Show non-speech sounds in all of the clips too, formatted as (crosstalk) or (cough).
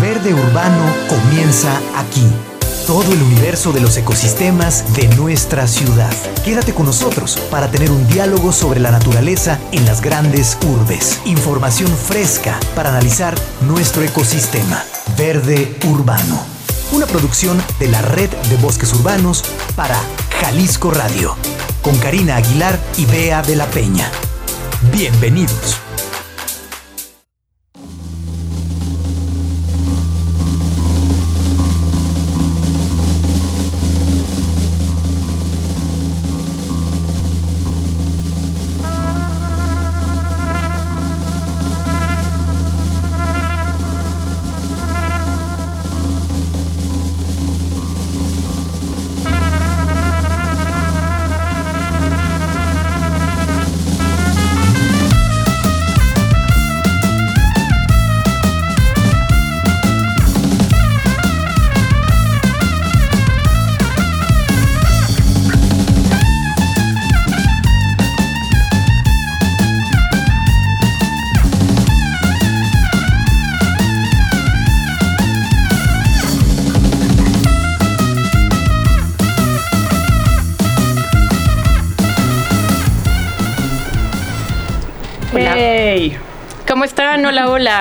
Verde Urbano comienza aquí. Todo el universo de los ecosistemas de nuestra ciudad. Quédate con nosotros para tener un diálogo sobre la naturaleza en las grandes urbes. Información fresca para analizar nuestro ecosistema. Verde Urbano. Una producción de la Red de Bosques Urbanos para Jalisco Radio. Con Karina Aguilar y Bea de la Peña. Bienvenidos.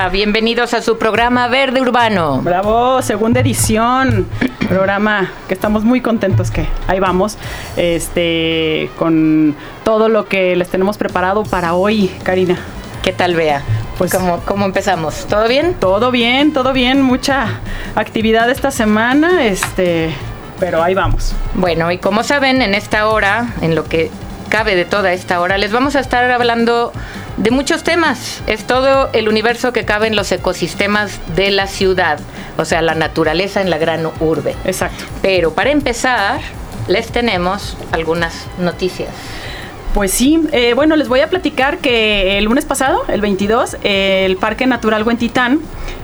Hola. Bienvenidos a su programa Verde Urbano. Bravo, segunda edición. Programa que estamos muy contentos que ahí vamos. Este, con todo lo que les tenemos preparado para hoy, Karina. ¿Qué tal, Bea? Pues, ¿Cómo, ¿Cómo empezamos? ¿Todo bien? Todo bien, todo bien. Mucha actividad esta semana. Este, pero ahí vamos. Bueno, y como saben, en esta hora, en lo que cabe de toda esta hora, les vamos a estar hablando de muchos temas. Es todo el universo que cabe en los ecosistemas de la ciudad, o sea, la naturaleza en la gran urbe. Exacto. Pero para empezar, les tenemos algunas noticias. Pues sí, eh, bueno, les voy a platicar que el lunes pasado, el 22, el Parque Natural Huentitán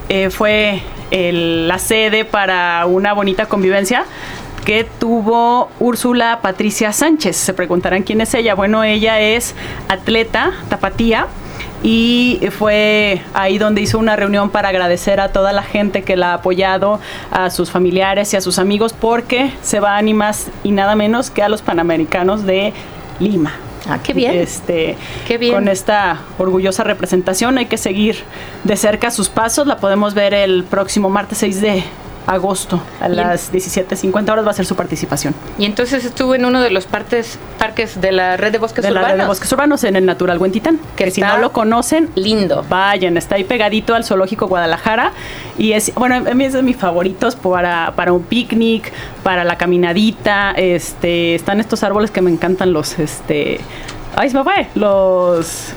eh, fue la sede para una bonita convivencia que tuvo Úrsula Patricia Sánchez. Se preguntarán quién es ella. Bueno, ella es atleta tapatía y fue ahí donde hizo una reunión para agradecer a toda la gente que la ha apoyado, a sus familiares y a sus amigos, porque se va a ni más y nada menos que a los Panamericanos de Lima. Ah, qué bien. Este, qué bien. Con esta orgullosa representación hay que seguir de cerca sus pasos. La podemos ver el próximo martes 6 de agosto a las 17.50 horas va a ser su participación. Y entonces estuvo en uno de los partes, parques de la red de bosques de urbanos. la red de bosques urbanos en el Natural Huentitán, que si no lo conocen, lindo. Vayan, está ahí pegadito al Zoológico Guadalajara y es, bueno, a mí es de mis favoritos para, para un picnic, para la caminadita, este, están estos árboles que me encantan los, este, ay, me fue, los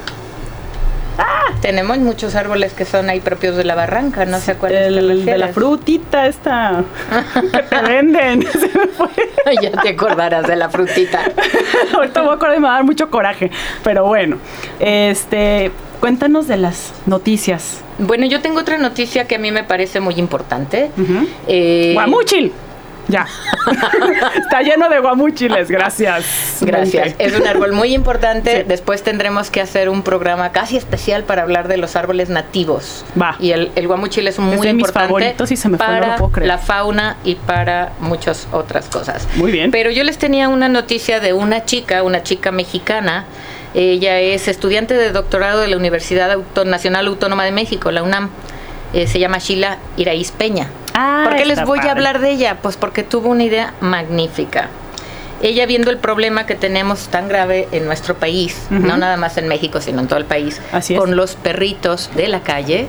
Ah, tenemos muchos árboles que son ahí propios de la barranca, no sé cuál es de la frutita esta que te (laughs) venden. (laughs) ya te acordarás de la frutita. (laughs) Ahorita voy a acordar y me va a dar mucho coraje, pero bueno, este, cuéntanos de las noticias. Bueno, yo tengo otra noticia que a mí me parece muy importante. Uh Guamuchil. Ya. (laughs) Está lleno de guamúchiles, gracias. Gracias. Es un árbol muy importante. Después tendremos que hacer un programa casi especial para hablar de los árboles nativos. Va. Y el, el guamuchil es muy importante y se me para la fauna y para muchas otras cosas. Muy bien. Pero yo les tenía una noticia de una chica, una chica mexicana. Ella es estudiante de doctorado de la Universidad Nacional Autónoma de México, la UNAM. Eh, se llama Sheila Iraíz Peña. Ah, ¿Por qué les voy a hablar de ella? Pues porque tuvo una idea magnífica. Ella viendo el problema que tenemos tan grave en nuestro país, no nada más en México, sino en todo el país, con los perritos de la calle,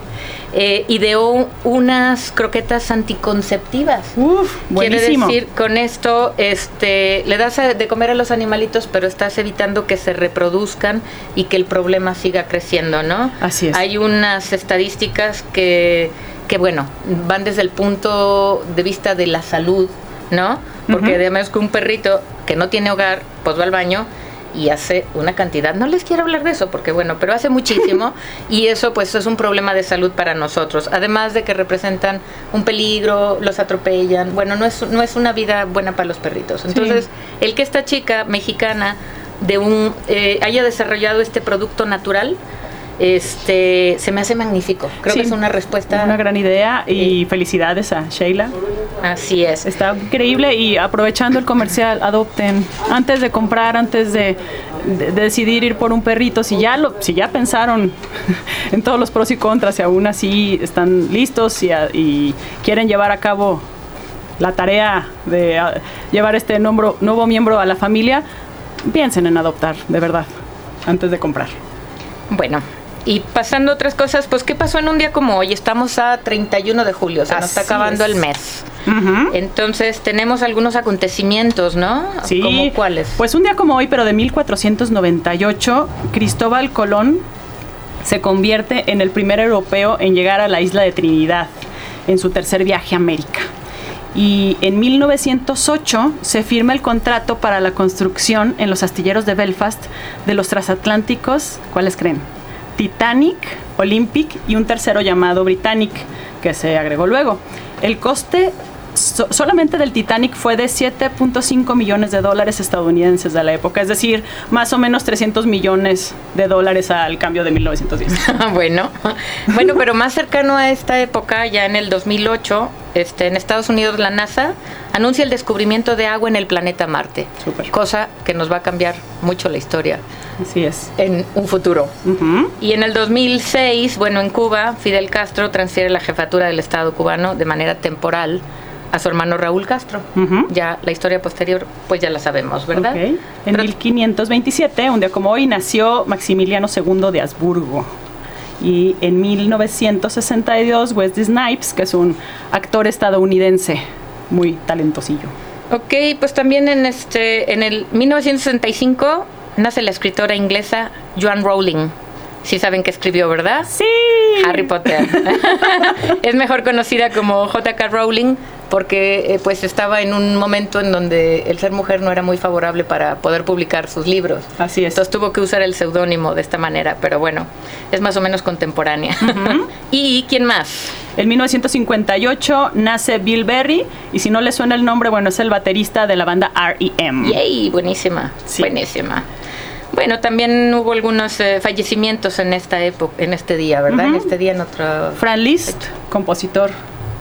eh, ideó unas croquetas anticonceptivas. Uf, buenísimo. Quiere decir, con esto este, le das de comer a los animalitos, pero estás evitando que se reproduzcan y que el problema siga creciendo, ¿no? Así es. Hay unas estadísticas que que bueno, van desde el punto de vista de la salud, ¿no? Porque además que un perrito que no tiene hogar, pues va al baño y hace una cantidad, no les quiero hablar de eso porque bueno, pero hace muchísimo (laughs) y eso pues es un problema de salud para nosotros, además de que representan un peligro, los atropellan, bueno, no es, no es una vida buena para los perritos. Entonces, el que esta chica mexicana de un eh, haya desarrollado este producto natural, Este, se me hace magnífico. Creo Sí, que es una respuesta. Una gran idea y felicidades a Sheila. Así es. Está increíble y aprovechando el comercial, adopten. Antes de comprar, antes de, de- de decidir ir por un perrito, si ya lo, si ya pensaron (laughs) en todos los pros y contras y aún así están listos y, a- y quieren llevar a cabo la tarea de llevar este nombro- nuevo miembro a la familia, piensen en adoptar, de verdad, antes de comprar. Bueno, y pasando a otras cosas, pues ¿qué pasó en un día como hoy? Estamos a 31 de julio, se nos está acabando es. el mes. Entonces tenemos algunos acontecimientos, ¿no? Sí, ¿Cómo cuáles? Pues un día como hoy, pero de 1498, Cristóbal Colón se convierte en el primer europeo en llegar a la isla de Trinidad en su tercer viaje a América. Y en 1908 se firma el contrato para la construcción en los astilleros de Belfast de los transatlánticos, ¿cuáles creen? Titanic, Olympic y un tercero llamado Britannic, que se agregó luego. El coste so- solamente del Titanic fue de 7.5 millones de dólares estadounidenses de la época, es decir, más o menos 300 millones de dólares al cambio de 1910. (laughs) bueno, bueno, pero más cercano a esta época, ya en el 2008, este, en Estados Unidos la NASA anuncia el descubrimiento de agua en el planeta Marte, cosa que nos va a cambiar mucho la historia Así es. en un futuro. Y en el 2006, bueno, en Cuba, Fidel Castro transfiere la jefatura del Estado cubano de manera temporal a su hermano Raúl Castro. Ya la historia posterior, pues ya la sabemos, ¿verdad? En Pero- 1527, un día como hoy, nació Maximiliano II de Habsburgo. Y en 1962, Wesley Snipes, que es un actor estadounidense muy talentosillo. Ok, pues también en este, en el 1965 nace la escritora inglesa Joan Rowling. Sí saben que escribió, ¿verdad? Sí. Harry Potter. (laughs) (laughs) es mejor conocida como J.K. Rowling porque eh, pues estaba en un momento en donde el ser mujer no era muy favorable para poder publicar sus libros. Así es. Entonces tuvo que usar el seudónimo de esta manera, pero bueno, es más o menos contemporánea. (laughs) ¿Y quién más? En 1958 nace Bill Berry, y si no le suena el nombre, bueno, es el baterista de la banda R.E.M. Yay, buenísima, Sí. buenísima. Bueno, también hubo algunos eh, fallecimientos en esta época, en este día, ¿verdad? En este día en otro... Fran Liszt, compositor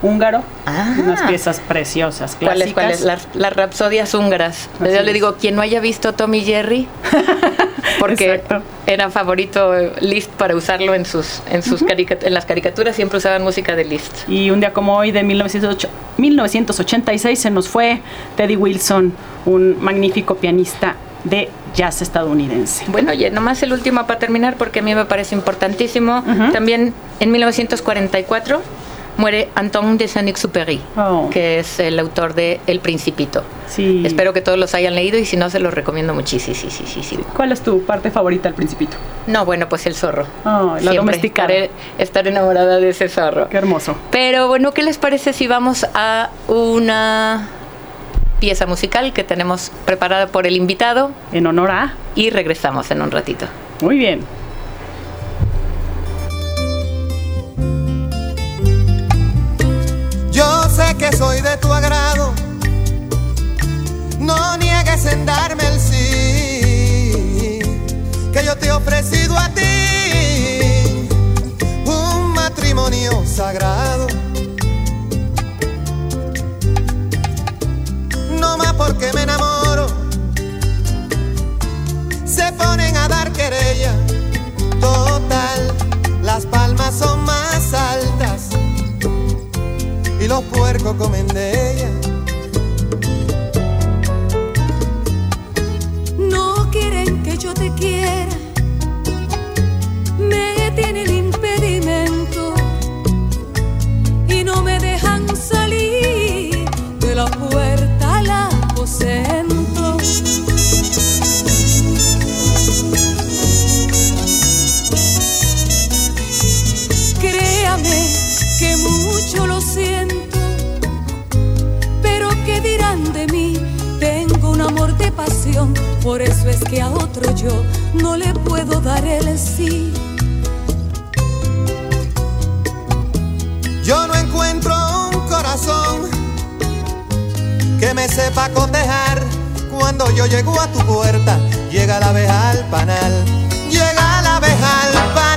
húngaro, Ah. unas piezas preciosas, ¿Cuáles, clásicas. cuáles? Las, las rapsodias húngaras. Así Yo le digo, quien no haya visto Tommy Jerry, (laughs) porque Exacto. era favorito eh, Liszt para usarlo en sus, en sus en las caricaturas, siempre usaban música de Liszt. Y un día como hoy de 1908 1986 se nos fue Teddy Wilson, un magnífico pianista de jazz estadounidense. Bueno, oye, nomás el último para terminar, porque a mí me parece importantísimo. Ujú. También en 1944 muere Anton de Saint-Exupéry, Oh. que es el autor de El Principito. Sí. Espero que todos los hayan leído y si no, se los recomiendo muchísimo. Sí, sí, sí, sí. ¿Cuál es tu parte favorita al principito? No, bueno, pues el zorro. Oh, la estaré- estar enamorada de ese zorro. Qué hermoso. Pero bueno, ¿qué les parece si vamos a una pieza musical que tenemos preparada por el invitado En honor a. y regresamos en un ratito? Muy bien. Yo sé que soy de tu agrado, no niegues en darme el sí, que yo te he ofrecido a ti un matrimonio sagrado. No más porque me enamoro, se ponen a dar querella. Total, las palmas son más y los puercos comen de ella. No quieren que yo te quiera, me tienen impedimento y no me dejan salir sepa cotejar. Cuando yo llego a tu puerta, llega la abeja al panal. Llega la abeja al panal.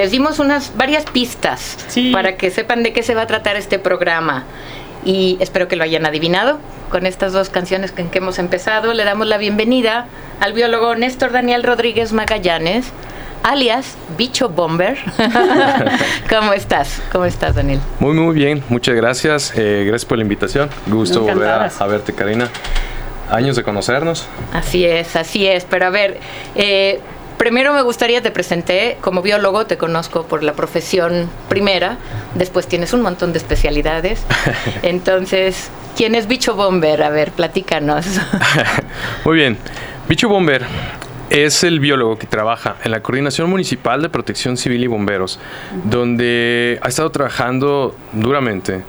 Les dimos unas varias pistas Sí. para que sepan de qué se va a tratar este programa. Y espero que lo hayan adivinado con estas dos canciones en que hemos empezado. Le damos la bienvenida al biólogo Néstor Daniel Rodríguez Magallanes, alias Bicho Bomber. (laughs) (laughs) ¿Cómo estás? ¿Cómo estás, Daniel? Muy, muy bien. Muchas gracias. Eh, gracias por la invitación. Gusto volver a, a verte, Karina. Años de conocernos. Así es, así es. Pero a ver, eh, primero me gustaría, te presenté como biólogo, te conozco por la profesión primera, después tienes un montón de especialidades. (laughs) Entonces, ¿quién es Bicho Bomber? A ver, platícanos. (laughs) Muy bien. Bicho Bomber es el biólogo que trabaja en la Coordinación Municipal de Protección Civil y Bomberos, donde ha estado trabajando duramente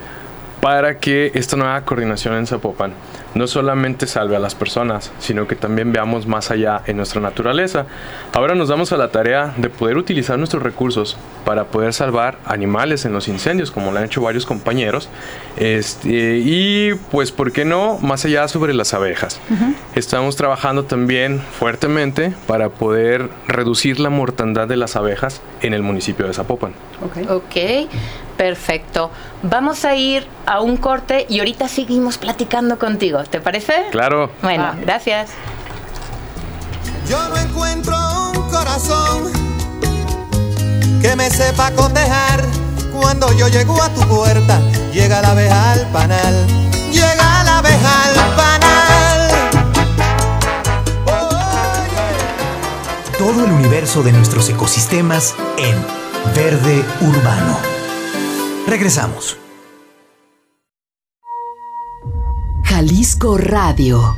para que esta nueva coordinación en Zapopan no solamente salve a las personas, sino que también veamos más allá en nuestra naturaleza. Ahora nos damos a la tarea de poder utilizar nuestros recursos para poder salvar animales en los incendios, como lo han hecho varios compañeros. Este, y pues, ¿por qué no? Más allá sobre las abejas. Estamos trabajando también fuertemente para poder reducir la mortandad de las abejas en el municipio de Zapopan. Ok. ok, perfecto. Vamos a ir a un corte y ahorita seguimos platicando contigo. ¿Te parece? Claro. Bueno, Ah. gracias. Yo no encuentro un corazón que me sepa cotejar. Cuando yo llego a tu puerta, llega la abeja al panal, llega la abeja al panal. Todo el universo de nuestros ecosistemas en Verde Urbano. Regresamos. Jalisco Radio.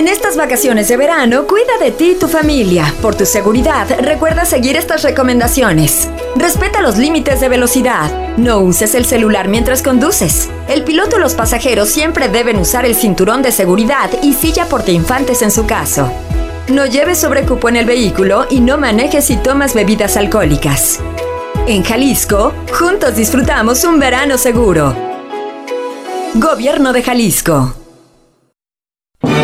En estas vacaciones de verano, cuida de ti y tu familia. Por tu seguridad, recuerda seguir estas recomendaciones. Respeta los límites de velocidad. No uses el celular mientras conduces. El piloto y los pasajeros siempre deben usar el cinturón de seguridad y silla portainfantes en su caso. No lleves sobrecupo en el vehículo y no manejes si tomas bebidas alcohólicas. En Jalisco, juntos disfrutamos un verano seguro. Gobierno de Jalisco.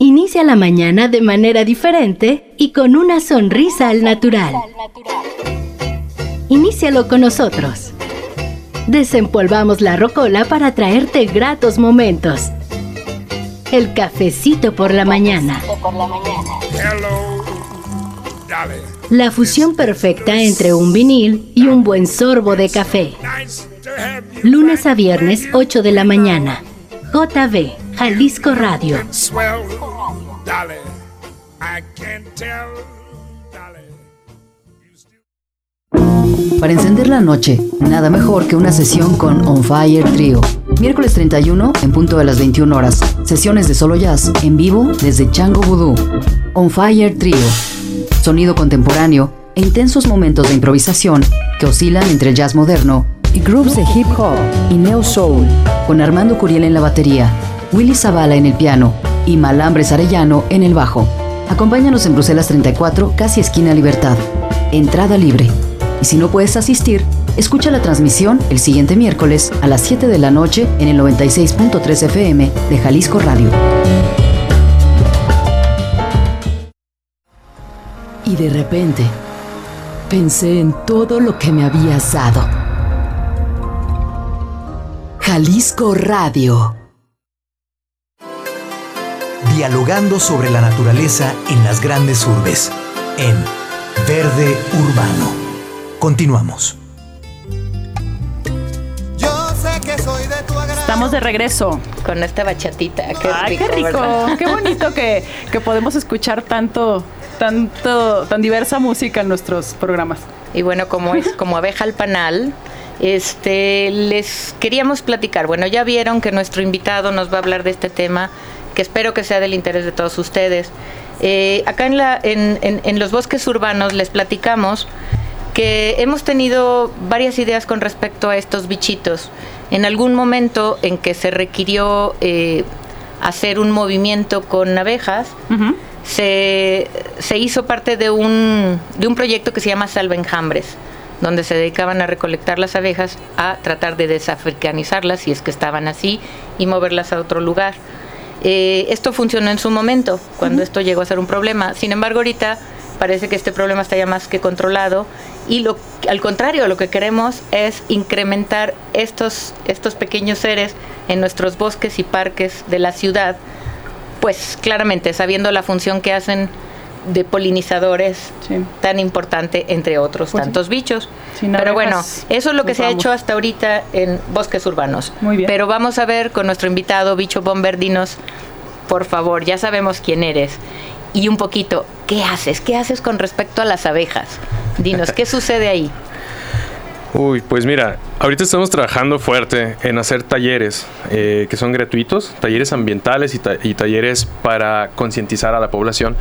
Inicia la mañana de manera diferente y con una sonrisa al natural. Inícialo con nosotros. Desempolvamos la rocola para traerte gratos momentos. El cafecito por la mañana. La fusión perfecta entre un vinil y un buen sorbo de café. Lunes a viernes, 8 de la mañana. JB, Jalisco Radio. Para encender la noche, nada mejor que una sesión con On Fire Trio. Miércoles 31 en punto de las 21 horas. Sesiones de solo jazz en vivo desde Chango Voodoo. On Fire Trio. Sonido contemporáneo e intensos momentos de improvisación que oscilan entre el jazz moderno y grooves de hip hop y neo soul. Con Armando Curiel en la batería, Willy Zavala en el piano y Malambres Arellano en el bajo. Acompáñanos en Bruselas 34, casi esquina Libertad. Entrada libre. Y si no puedes asistir, escucha la transmisión el siguiente miércoles a las 7 de la noche en el 96.3 FM de Jalisco Radio. Y de repente, pensé en todo lo que me habías dado. Jalisco Radio. Dialogando sobre la naturaleza en las grandes urbes. En Verde Urbano. Continuamos. Yo sé que soy de tu agrado. Estamos de regreso. Con esta bachatita. Qué Ay, rico, qué rico, ¿verdad? qué bonito que, que podemos escuchar tanto, tanto, tan diversa música en nuestros programas. Y bueno, como es como abeja al panal, este, les queríamos platicar. Bueno, ya vieron que nuestro invitado nos va a hablar de este tema, que espero que sea del interés de todos ustedes. Eh, acá en, la, en, en- en los bosques urbanos les platicamos que hemos tenido varias ideas con respecto a estos bichitos. En algún momento en que se requirió eh, hacer un movimiento con abejas, se, se hizo parte de un, de un proyecto que se llama Salva Enjambres, donde se dedicaban a recolectar las abejas, a tratar de desafricanizarlas, si es que estaban así, y moverlas a otro lugar. Eh, esto funcionó en su momento, cuando esto llegó a ser un problema. Sin embargo, ahorita parece que este problema está ya más que controlado y lo, al contrario, lo que queremos es incrementar estos, estos pequeños seres en nuestros bosques y parques de la ciudad, pues claramente sabiendo la función que hacen de polinizadores tan importante entre otros Pues sí. tantos bichos. Sin Pero bueno, eso es lo que se ha hecho hasta ahorita en bosques urbanos. Muy bien. Pero vamos a ver con nuestro invitado, Bicho Bomber, dinos, por favor, ya sabemos quién eres. Y un poquito, ¿qué haces? ¿Qué haces con respecto a las abejas? Dinos, ¿qué (laughs) sucede ahí? Uy, pues mira, ahorita estamos trabajando fuerte en hacer talleres eh, que son gratuitos, talleres ambientales y, ta- y talleres para concientizar a la población.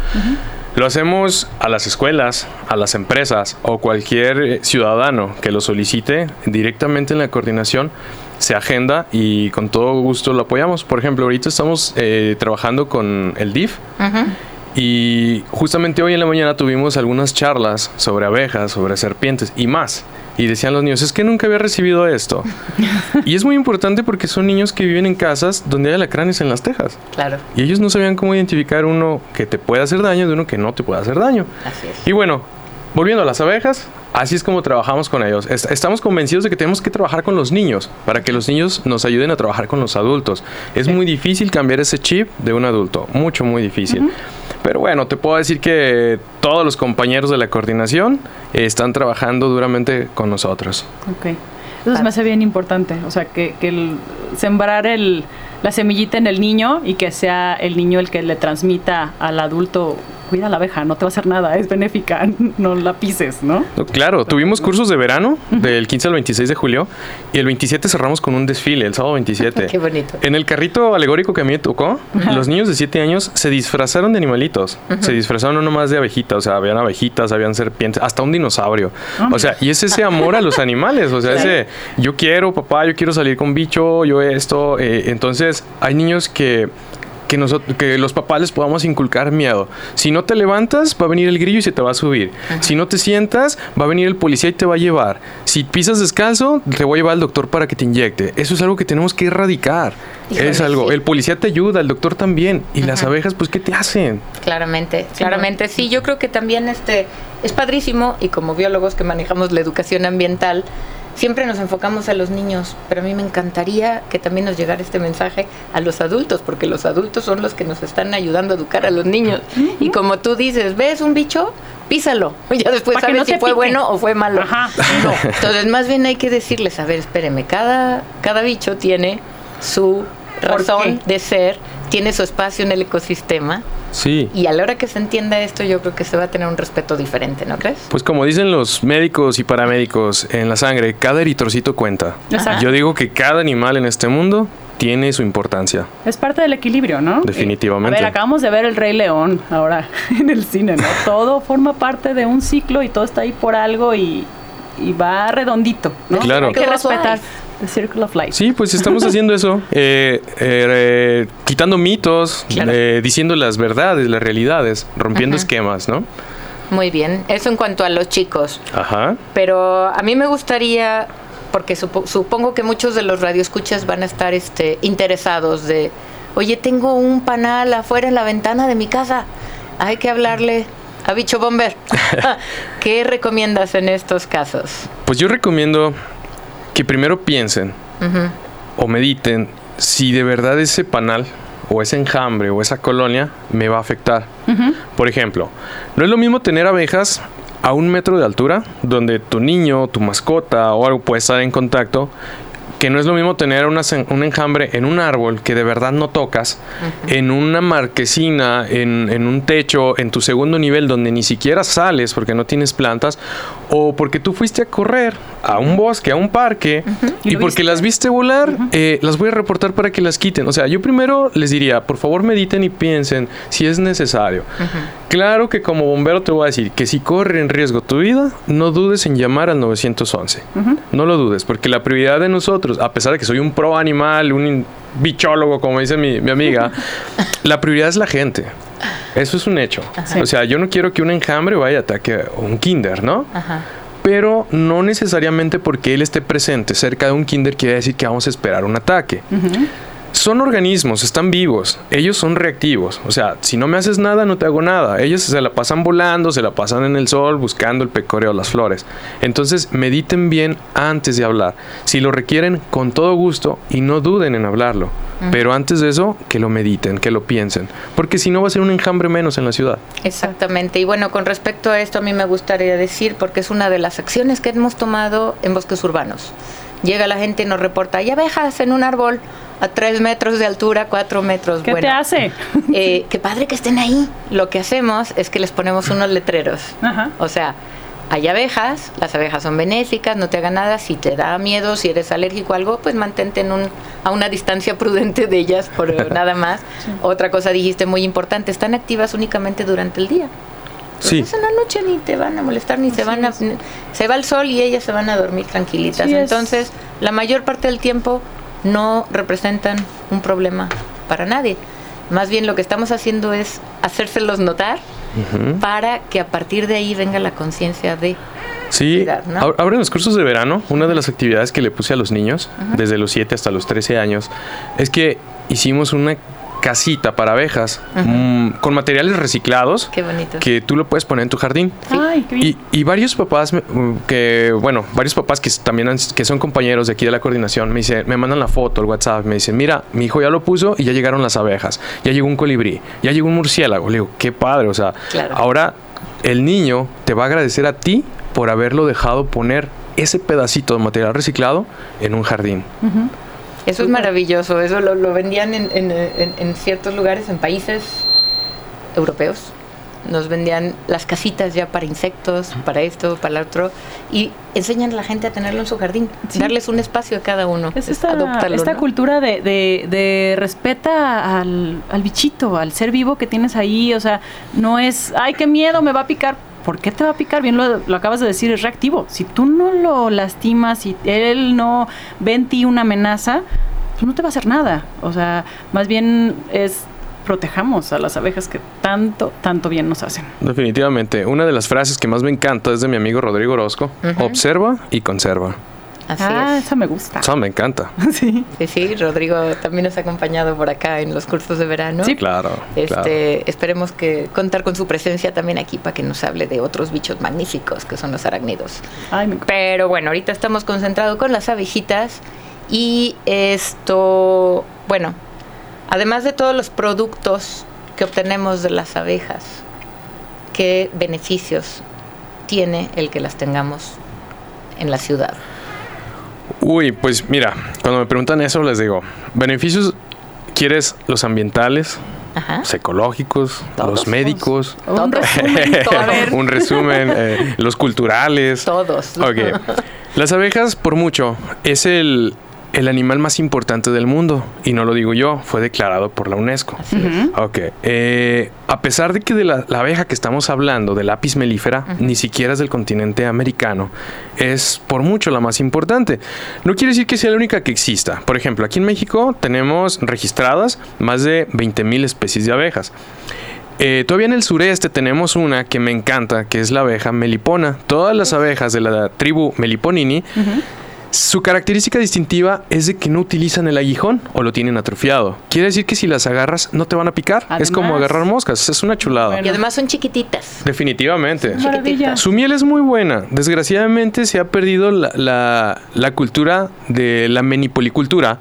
Lo hacemos a las escuelas, a las empresas o cualquier eh, ciudadano que lo solicite directamente en la coordinación. Se agenda y con todo gusto lo apoyamos. Por ejemplo, ahorita estamos eh, trabajando con el DIF, y justamente hoy en la mañana tuvimos algunas charlas sobre abejas, sobre serpientes y más. Y decían los niños, es que nunca había recibido esto. (laughs) y es muy importante porque son niños que viven en casas donde hay alacranes en las tejas. Claro, Y ellos no sabían cómo identificar uno que te puede hacer daño de uno que no te puede hacer daño. así es. Y bueno, volviendo a las abejas, así es como trabajamos con ellos. Est- Estamos convencidos de que tenemos que trabajar con los niños para que los niños nos ayuden a trabajar con los adultos. Es muy difícil cambiar ese chip de un adulto, mucho, muy difícil. Pero bueno, te puedo decir que todos los compañeros de la coordinación están trabajando duramente con nosotros. Ok. Eso se me hace bien importante. O sea, que, que el- sembrar el, la semillita en el niño y que sea el niño el que le transmita al adulto, cuida la abeja, no te va a hacer nada, es benéfica, (laughs) no la pises, ¿no? No, Claro, tuvimos cursos de verano del 15 al 26 de julio y el 27 cerramos con un desfile, el sábado 27. (laughs) Qué bonito. En el carrito alegórico que a mí me tocó, los niños de 7 años se disfrazaron de animalitos. Se disfrazaron no nomás de abejitas, o sea, habían abejitas, habían serpientes, hasta un dinosaurio. O sea, y es ese amor a los (laughs) animales, o sea, ese yo quiero, papá, yo quiero salir con bicho, yo esto. eh, entonces, hay niños que que, nosotros, que los papás les podamos inculcar miedo. Si no te levantas, va a venir el grillo y se te va a subir. Si no te sientas, va a venir el policía y te va a llevar. Si pisas descalzo, te voy a llevar al doctor para que te inyecte. Eso es algo que tenemos que erradicar. Híjole, es algo. sí. El policía te ayuda, el doctor también. Y las abejas, pues, ¿qué te hacen? Claramente, claramente. Sí, yo creo que también este es padrísimo y como biólogos que manejamos la educación ambiental, siempre nos enfocamos a los niños, pero a mí me encantaría que también nos llegara este mensaje a los adultos, porque los adultos son los que nos están ayudando a educar a los niños. Y como tú dices, ¿ves un bicho? Písalo. (laughs) Ya después sabes no si fue pique. bueno o fue malo. Ajá. No. (laughs) Entonces, más bien hay que decirles, a ver, espéreme, cada, cada bicho tiene su razón de ser, tiene su espacio en el ecosistema. Sí. Y a la hora que se entienda esto, yo creo que se va a tener un respeto diferente, ¿no crees? Pues como dicen los médicos y paramédicos en la sangre, cada eritrocito cuenta. Exacto. Yo digo que cada animal en este mundo tiene su importancia. Es parte del equilibrio, ¿no? Definitivamente. A ver, acabamos de ver el Rey León ahora (laughs) en el cine, ¿no? (laughs) Todo forma parte de un ciclo y todo está ahí por algo y, y va redondito, ¿no? Claro. Hay que respetar. The circle of life. Sí, pues estamos haciendo eso, (laughs) eh, eh, eh, quitando mitos, Claro. eh, diciendo las verdades, las realidades, rompiendo esquemas, ¿no? Muy bien. Eso en cuanto a los chicos. Ajá. Pero a mí me gustaría, porque supo- supongo que muchos de los radioescuchas van a estar este, interesados de, oye, tengo un panal afuera en la ventana de mi casa. Hay que hablarle A bicho bomber. (laughs) (laughs) ¿Qué recomiendas en estos casos? Pues yo recomiendo que primero piensen o mediten si de verdad ese panal o ese enjambre o esa colonia me va a afectar. Por ejemplo, no es lo mismo tener abejas a un metro de altura, donde tu niño, tu mascota o algo puede estar en contacto, que no es lo mismo tener una un enjambre en un árbol que de verdad no tocas, en una marquesina, en, en un techo, en tu segundo nivel donde ni siquiera sales porque no tienes plantas, o porque tú fuiste a correr a un bosque, a un parque, Y porque viste. las viste volar, eh, las voy a reportar para que las quiten. O sea, yo primero les diría, por favor mediten y piensen si es necesario. Claro que como bombero te voy a decir que si corre en riesgo tu vida, no dudes en llamar al 911. No lo dudes, porque la prioridad de nosotros, a pesar de que soy un pro animal, un bichólogo, como dice mi, mi amiga, (laughs) la prioridad es la gente. Eso es un hecho. O sea, yo no quiero que un enjambre vaya a ataque a un kinder, ¿no? Ajá. Pero no necesariamente porque él esté presente cerca de un kinder quiere decir que vamos a esperar un ataque. Son organismos, están vivos, ellos son reactivos. O sea, si no me haces nada, no te hago nada. Ellos se la pasan volando, se la pasan en el sol, buscando el pecoreo, las flores. Entonces, mediten bien antes de hablar. Si lo requieren, con todo gusto y no duden en hablarlo. Pero antes de eso, que lo mediten, que lo piensen. Porque si no, va a ser un enjambre menos en la ciudad. Exactamente. Y bueno, con respecto a esto, a mí me gustaría decir, porque es una de las acciones que hemos tomado en bosques urbanos. Llega la gente y nos reporta, hay abejas en un árbol a tres metros de altura, cuatro metros. ¿Qué bueno, te hace? (laughs) eh, qué padre que estén ahí. Lo que hacemos es que les ponemos unos letreros. Ajá. O sea, hay abejas, las abejas son benéficas, no te hagan nada. Si te da miedo, si eres alérgico a algo, pues mantente en un, a una distancia prudente de ellas, por (laughs) nada más. Otra cosa dijiste muy importante, están activas únicamente durante el día. Sí. Entonces en la noche ni te van a molestar, ni se van a... Se va el sol y ellas se van a dormir tranquilitas. Sí, es- Entonces, la mayor parte del tiempo no representan un problema para nadie. Más bien lo que estamos haciendo es hacérselos notar para que a partir de ahí venga la conciencia de... Sí, Cuidar, ¿no? ahora ahora en los cursos de verano, una de las actividades que le puse a los niños, desde los 7 hasta los 13 años, es que hicimos una casita para abejas mm, con materiales reciclados Qué bonito. que tú lo puedes poner en tu jardín. Ay, qué bien. Y, y varios papás mm, que, bueno, varios papás que también han- que son compañeros de aquí de la coordinación me dicen, me mandan la foto, el WhatsApp, me dicen, mira, mi hijo ya lo puso y ya llegaron las abejas, ya llegó un colibrí, ya llegó un murciélago. Le digo, qué padre, o sea, Claro. ahora el niño te va a agradecer a ti por haberlo dejado poner ese pedacito de material reciclado en un jardín. Eso es maravilloso, eso lo, lo vendían en, en- en- en ciertos lugares, en países europeos. Nos vendían las casitas ya para insectos, para esto, para lo otro, y enseñan a la gente a tenerlo en su jardín, Sí. darles un espacio a cada uno. Es esta, adóptalo, esta ¿no? cultura de, de, de respeta al, al bichito, al ser vivo que tienes ahí. O sea, no es, ay, qué miedo, me va a picar. ¿Por qué te va a picar? Bien lo, lo acabas de decir, es reactivo. Si tú no lo lastimas, si él no ve en ti una amenaza, pues no te va a hacer nada. O sea, más bien es protejamos a las abejas que tanto, tanto bien nos hacen. Definitivamente. Una de las frases que más me encanta es de mi amigo Rodrigo Orozco. Observa y conserva. Así ah, es. esa me gusta. Eso me encanta. (laughs) sí. Sí, sí, Rodrigo también nos ha acompañado por acá en los cursos de verano. Sí. Claro, Este, claro. Esperemos que contar con su presencia también aquí para que nos hable de otros bichos magníficos que son los arácnidos. Ay, me Pero bueno, ahorita estamos concentrados con las abejitas y esto, bueno, además de todos los productos que obtenemos de las abejas, ¿qué beneficios tiene el que las tengamos en la ciudad? Uy, pues mira, cuando me preguntan eso les digo, beneficios, ¿quieres los ambientales, Ajá. los ecológicos, Todos. los médicos? Un resumen. (laughs) Un resumen, eh, los culturales. Todos. Ok. Las abejas, por mucho, es el, el animal más importante del mundo. Y no lo digo yo, fue declarado por la UNESCO. Ok. eh, a pesar de que de la, la abeja que estamos hablando, del lápiz melífera, ni siquiera es del continente americano, es por mucho la más importante. No quiere decir que sea la única que exista. Por ejemplo, aquí en México tenemos registradas más de 20.000 especies de abejas. Eh, todavía en el sureste tenemos una que me encanta, que es la abeja melipona. Todas las abejas de la tribu Meliponini Su característica distintiva es de que no utilizan el aguijón o lo tienen atrofiado. Quiere decir que si las agarras no te van a picar. es como agarrar moscas. Es una chulada. Y además son chiquititas. Definitivamente. Maravilla. Su miel es muy buena. Desgraciadamente se ha perdido la, la- la cultura de la menipolicultura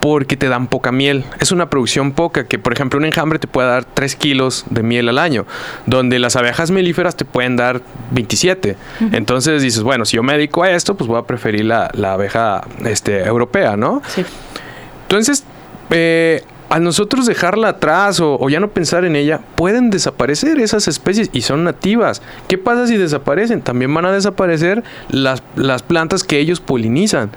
porque te dan poca miel. Es una producción poca que, por ejemplo, un enjambre te puede dar 3 kilos de miel al año, donde las abejas melíferas te pueden dar 27. Entonces dices, bueno, si yo me dedico a esto, pues voy a preferir la, la abeja este, europea, ¿no? Sí. Entonces, eh, al nosotros dejarla atrás o, o ya no pensar en ella, pueden desaparecer esas especies y son nativas. ¿Qué pasa si desaparecen? También van a desaparecer las, las plantas que ellos polinizan.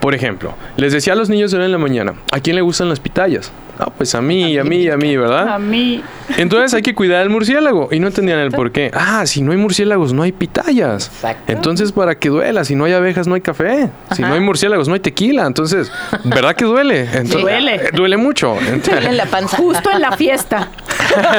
Por ejemplo, les decía a los niños hoy en la mañana, ¿a quién le gustan las pitayas? Ah, pues a mí, a mí, a mí, ¿verdad? A mí. Entonces hay que cuidar al murciélago. Y no entendían el por qué. Ah, si no hay murciélagos, no hay pitayas. Exacto. Entonces, para que duela, si no hay abejas, no hay café. Si Ajá. no hay murciélagos, no hay tequila. Entonces, ¿verdad que duele? Entonces, Duele. eh, Duele mucho. (laughs) Duele en la panza. Justo en la fiesta.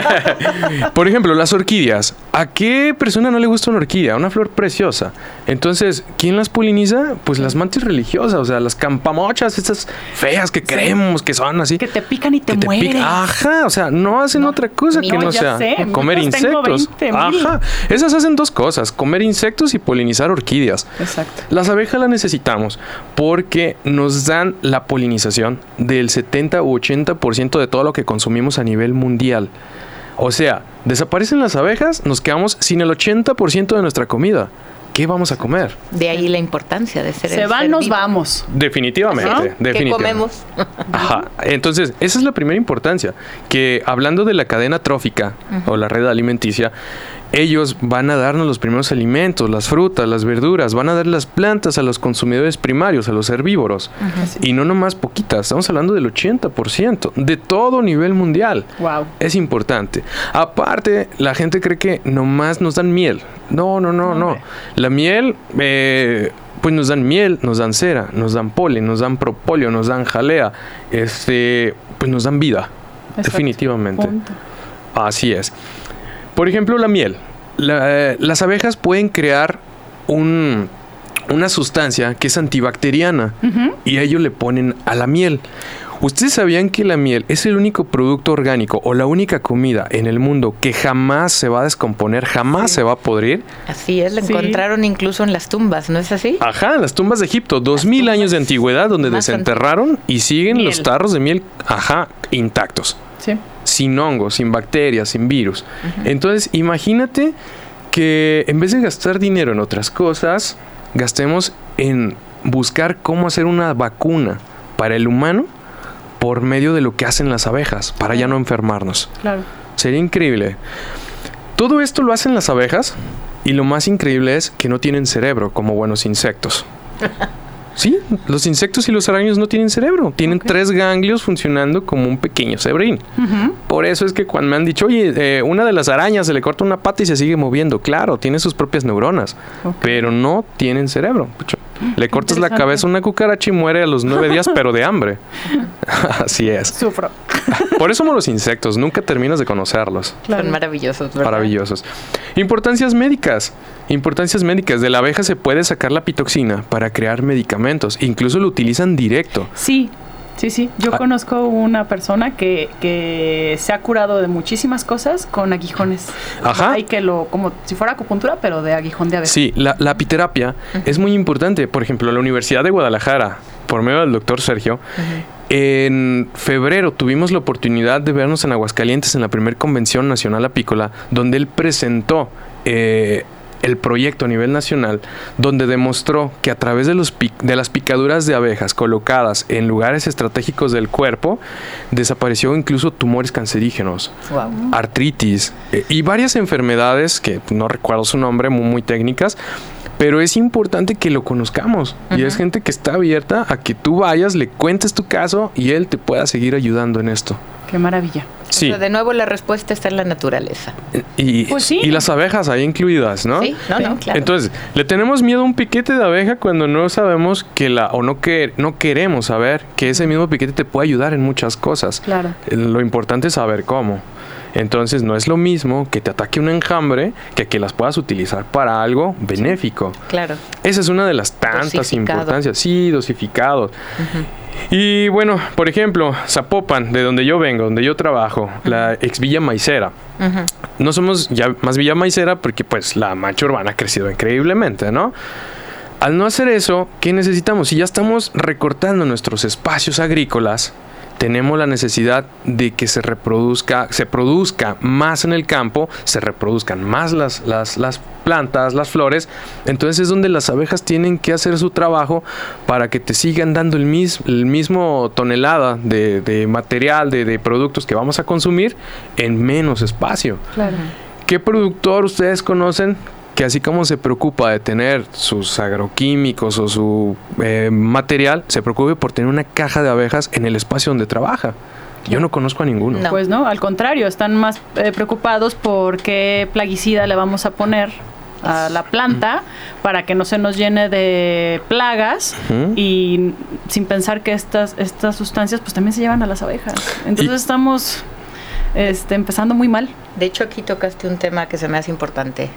(laughs) Por ejemplo, las orquídeas. ¿A qué persona no le gusta una orquídea? Una flor preciosa. Entonces, ¿quién las poliniza? Pues las mantis religiosas, o sea, las campamochas, estas feas que creemos que son así. Que te pican y te, que te. Ajá, o sea, no hacen otra cosa no, que no sea sé, comer insectos. 20,000. Ajá, esas hacen dos cosas, comer insectos y polinizar orquídeas. Exacto. Las abejas las necesitamos porque nos dan la polinización del 70 u 80% de todo lo que consumimos a nivel mundial. O sea, desaparecen las abejas, nos quedamos sin el 80% de nuestra comida. ¿Qué vamos a comer? De ahí la importancia de ser Se el van, ser nos vivo. vamos. Definitivamente, ¿No? ¿Qué definitivamente. comemos? Ajá. Entonces, esa es la primera importancia. Que hablando de la cadena trófica o la red alimenticia, ellos van a darnos los primeros alimentos, las frutas, las verduras, van a dar las plantas a los consumidores primarios, a los herbívoros. Y no nomás poquitas, estamos hablando del 80% de todo nivel mundial. Wow. Es importante. Aparte, la gente cree que nomás nos dan miel. No, no, no, no. Hombre. La miel, eh, pues nos dan miel, nos dan cera, nos dan polen, nos dan propóleo, nos dan jalea, este, pues nos dan vida. Exacto. Definitivamente. Punto. Así es. Por ejemplo, la miel. La- las abejas pueden crear un- una sustancia que es antibacteriana y ellos le ponen a la miel. ¿Ustedes sabían que la miel es el único producto orgánico o la única comida en el mundo que jamás se va a descomponer, jamás se va a podrir? Así es, la Sí. encontraron incluso en las tumbas, ¿no es así? Ajá, las tumbas de Egipto, dos mil años de antigüedad donde desenterraron y siguen Miel. los tarros de miel, ajá, intactos. Sí. sin hongos, sin bacterias, sin virus. Entonces, imagínate que en vez de gastar dinero en otras cosas, gastemos en buscar cómo hacer una vacuna para el humano por medio de lo que hacen las abejas, para ya no enfermarnos. Claro. Sería increíble. Todo esto lo hacen las abejas y lo más increíble es que no tienen cerebro como buenos insectos. (laughs) Sí, los insectos y los arañas no tienen cerebro, tienen tres ganglios funcionando como un pequeño cerebrín. Por eso es que cuando me han dicho, oye, eh, una de las arañas se le corta una pata y se sigue moviendo, claro, tiene sus propias neuronas, pero no tienen cerebro. Pucho, Le cortas la cabeza a una cucaracha y muere a los nueve días, pero de hambre. (laughs) Así es. Sufro. (laughs) Por eso somos los insectos, nunca terminas de conocerlos. Son maravillosos, ¿verdad? Maravillosos. Importancias médicas. Importancias médicas. De la abeja se puede sacar la pitoxina para crear medicamentos. Incluso lo utilizan directo. Sí, sí, sí. Yo Ah. conozco una persona que, que se ha curado de muchísimas cosas con aguijones. Ajá. Hay que lo, como si fuera acupuntura, pero de aguijón de abeja. Sí, la, la apiterapia es muy importante. Por ejemplo, la Universidad de Guadalajara, por medio del doctor Sergio, en febrero tuvimos la oportunidad de vernos en Aguascalientes en la primera convención nacional apícola, donde él presentó eh, el proyecto a nivel nacional, donde demostró que a través de, los pic- de las picaduras de abejas colocadas en lugares estratégicos del cuerpo, desapareció incluso tumores cancerígenos Wow. artritis eh, y varias enfermedades que no recuerdo su nombre, muy, muy técnicas, pero es importante que lo conozcamos y es gente que está abierta a que tú vayas, le cuentes tu caso y él te pueda seguir ayudando en esto. Qué maravilla. Sí, O sea, de nuevo la respuesta está en la naturaleza. y, Pues sí. y las abejas ahí incluidas, ¿no? Sí, no, no, claro. Entonces, le tenemos miedo a un piquete de abeja cuando no sabemos que la, o no, que, no queremos saber que ese mismo piquete te puede ayudar en muchas cosas. Claro. Lo importante es saber cómo. Entonces no es lo mismo que te ataque un enjambre que que las puedas utilizar para algo benéfico. Claro. Esa es una de las tantas importancias. Sí, dosificado. Y bueno, por ejemplo, Zapopan, de donde yo vengo, donde yo trabajo, la ex Villa Maicera. No somos ya más Villa Maicera porque pues la mancha urbana ha crecido increíblemente, ¿no? Al no hacer eso, ¿qué necesitamos? Si ya estamos recortando nuestros espacios agrícolas, tenemos la necesidad de que se reproduzca, se produzca más en el campo, se reproduzcan más las, las, las plantas, las flores. Entonces es donde las abejas tienen que hacer su trabajo para que te sigan dando el, mis- el mismo tonelada de, de material, de, de productos que vamos a consumir en menos espacio. Claro. ¿Qué productor ustedes conocen que así como se preocupa de tener sus agroquímicos o su eh, material, se preocupe por tener una caja de abejas en el espacio donde trabaja? Yo no conozco a ninguno. Pues no, al contrario, están más eh, preocupados por qué plaguicida le vamos a poner a la planta para que no se nos llene de plagas y sin pensar que estas estas sustancias pues también se llevan a las abejas. Entonces Y- estamos este, empezando muy mal. De hecho, aquí tocaste un tema que se me hace importante.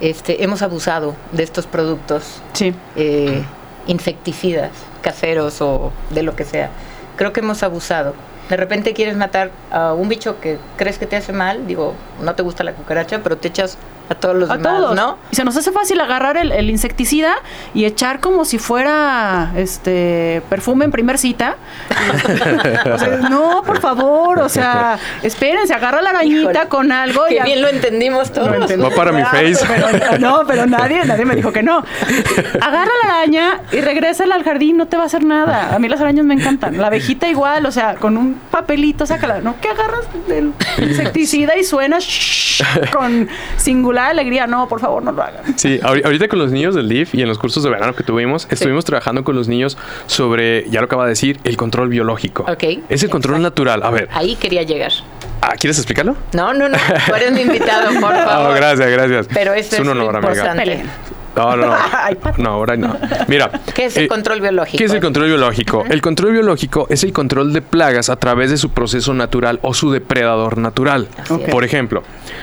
Este, hemos abusado de estos productos Sí. eh, insecticidas, caseros o de lo que sea. Creo que hemos abusado. De repente quieres matar a un bicho que crees que te hace mal, digo, no te gusta la cucaracha, pero te echas a todos los a demás, todos. ¿no? Y se nos hace fácil agarrar el, el insecticida y echar como si fuera este perfume en primer cita. (laughs) O sea, no, por favor, o sea, espérense, agarra la arañita Híjole, con algo. A- bien lo entendimos todos. Lo. Va para mi face. pero- no, pero nadie, nadie me dijo que no. Agarra la araña y regrésala al jardín, no te va a hacer nada. A mí las arañas me encantan. La abejita igual, o sea, con un papelito, sácala. No que agarras del insecticida y suena shh, con singular alegría. No, por favor, no lo hagan. Sí, ahori- ahorita con los niños del DIF y en los cursos de verano que tuvimos, estuvimos trabajando con los niños sobre, ya lo acaba de decir, el control biológico. Ok, Es el control natural. A ver, Ahí quería llegar. ah, ¿quieres explicarlo? No, no, no. Tú eres mi (laughs) invitado, por favor. Oh, gracias, gracias. Pero eso es un es honor, amiga. No, no, no. (laughs) No, ahora no. Mira. ¿Qué es el eh, control biológico? ¿Qué es el control biológico? El control biológico es el control de plagas a través de su proceso natural o su depredador natural. Por ejemplo,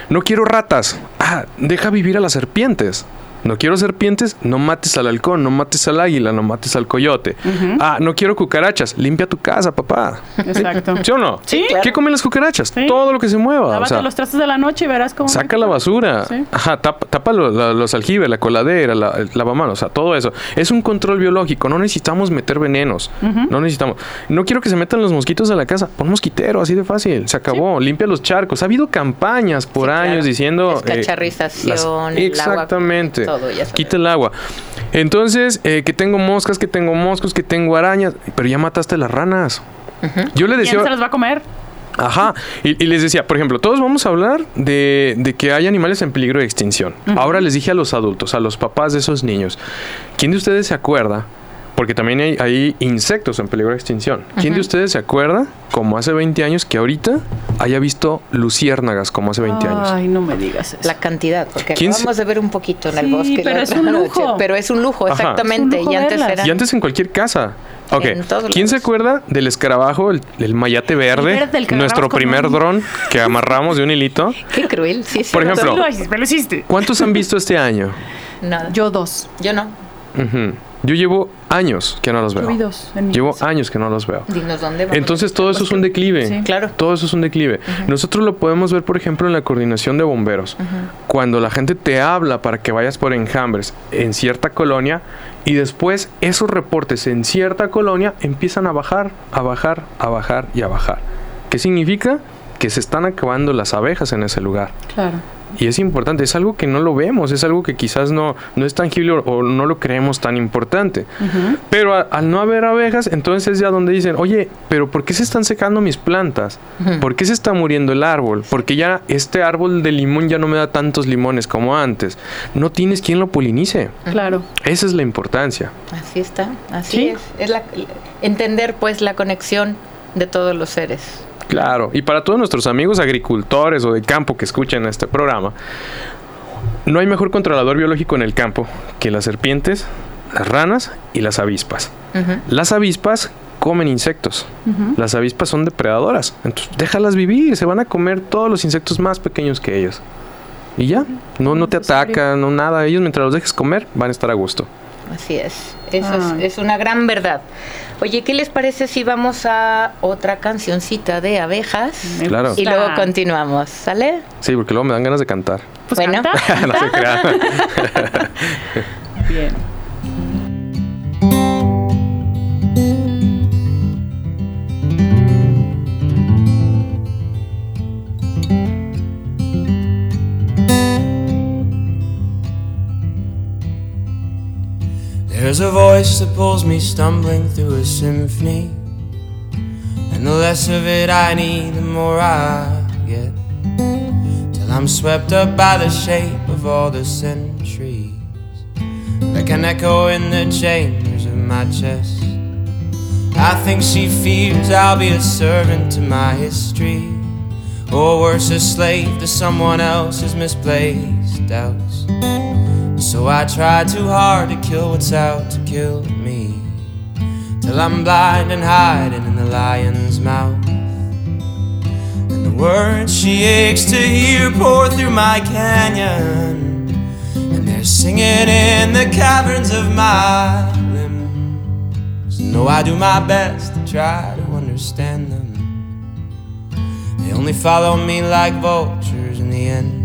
no quiero ratas. Ah, deja vivir a las serpientes. No quiero serpientes, no mates al halcón, no mates al águila, no mates al coyote. Ah, no quiero cucarachas, limpia tu casa, papá. Exacto. ¿Sí o no? Sí, claro. ¿Qué comen las cucarachas? Sí. Todo lo que se mueva. o Lávate sea, los trastes de la noche y verás cómo. Saca la basura. Sí. Ajá, tapa, tapa lo- la- los aljibes, la coladera, la, el lavamanos, o sea, todo eso. Es un control biológico. No necesitamos meter venenos. No necesitamos. No quiero que se metan los mosquitos a la casa. Pon mosquitero, así de fácil. Se acabó. Limpia los charcos. Ha habido campañas por Sí, claro. años diciendo. eh, agua, exactamente. Todo, ya sabes. Quita el agua. Entonces, eh, que tengo moscas, que tengo moscos, que tengo arañas. Pero ya mataste las ranas. Yo le decía. ¿Quién se las va a comer? Ajá, y, y les decía, por ejemplo, todos vamos a hablar de, de que hay animales en peligro de extinción. Ahora les dije a los adultos, a los papás de esos niños, ¿quién de ustedes se acuerda? Porque también hay, hay insectos en peligro de extinción. ¿Quién de ustedes se acuerda, como hace 20 años, que ahorita haya visto luciérnagas como hace 20 años? Ay, no me digas eso. La cantidad, porque ¿Quién acabamos de ver un poquito en el Sí, bosque. pero la es otra un noche, lujo. pero es un lujo, exactamente. Es un lujo y antes verlas. eran. Y antes en cualquier casa. Ok, ¿quién se acuerda del escarabajo, el, el mayate verde? El verde, nuestro primer un- dron que amarramos de un hilito. (laughs) Qué cruel, sí. Por sí, ejemplo, Sí lo hiciste, me lo hiciste. ¿Cuántos han visto este año? Nada. Yo dos. Yo no. Yo llevo años que no los veo. Llevo años que no los veo. Dinos dónde vamos. Entonces todo eso es un declive. Sí. Claro. Todo eso es un declive. Nosotros lo podemos ver, por ejemplo, en la coordinación de bomberos. Cuando la gente te habla para que vayas por enjambres en cierta colonia y después esos reportes en cierta colonia empiezan a bajar, a bajar, a bajar y a bajar. ¿Qué significa? Que se están acabando las abejas en ese lugar. Claro. Y es importante, es algo que no lo vemos, es algo que quizás no, no es tangible o, o no lo creemos tan importante. Pero a- al no haber abejas, entonces ya donde dicen, oye, pero ¿por qué se están secando mis plantas? ¿Por qué se está muriendo el árbol? Porque ya este árbol de limón ya no me da tantos limones como antes. No tienes quien lo polinice. Claro. Esa es la importancia. Así está, así Sí. es. Es la, entender pues la conexión de todos los seres. Claro, y para todos nuestros amigos agricultores o de campo que escuchen este programa, no hay mejor controlador biológico en el campo que las serpientes, las ranas y las avispas. Las avispas comen insectos. Las avispas son depredadoras. Entonces, déjalas vivir, se van a comer todos los insectos más pequeños que ellos. Y ya, no, no te atacan, no nada. Ellos mientras los dejes comer van a estar a gusto. Así es. Eso es, es, una gran verdad. Oye, ¿qué les parece si vamos a otra cancioncita de abejas? Claro. Y luego continuamos, ¿sale? Sí, porque luego me dan ganas de cantar. Pues bueno. (laughs) no se crean. (laughs) Bien. There's a voice that pulls me stumbling through a symphony. And the less of it I need, the more I get. Till I'm swept up by the shape of all the centuries. Like an echo in the chambers of my chest. I think she fears I'll be a servant to my history. Or worse, a slave to someone else's misplaced doubts. So I try too hard to kill what's out to kill me. Till I'm blind and hiding in the lion's mouth. And the words she aches to hear pour through my canyon. And they're singing in the caverns of my limbs. No, I do my best to try to understand them. They only follow me like vultures in the end.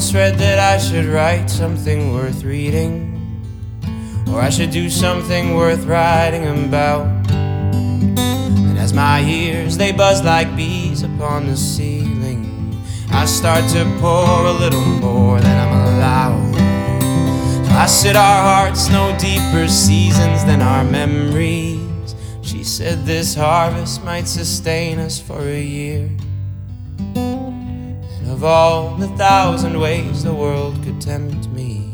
Once read that I should write something worth reading, or I should do something worth writing about. And as my ears they buzz like bees upon the ceiling, I start to pour a little more than I'm allowed. I said our hearts know deeper seasons than our memories. She said this harvest might sustain us for a year. Of all the thousand ways the world could tempt me,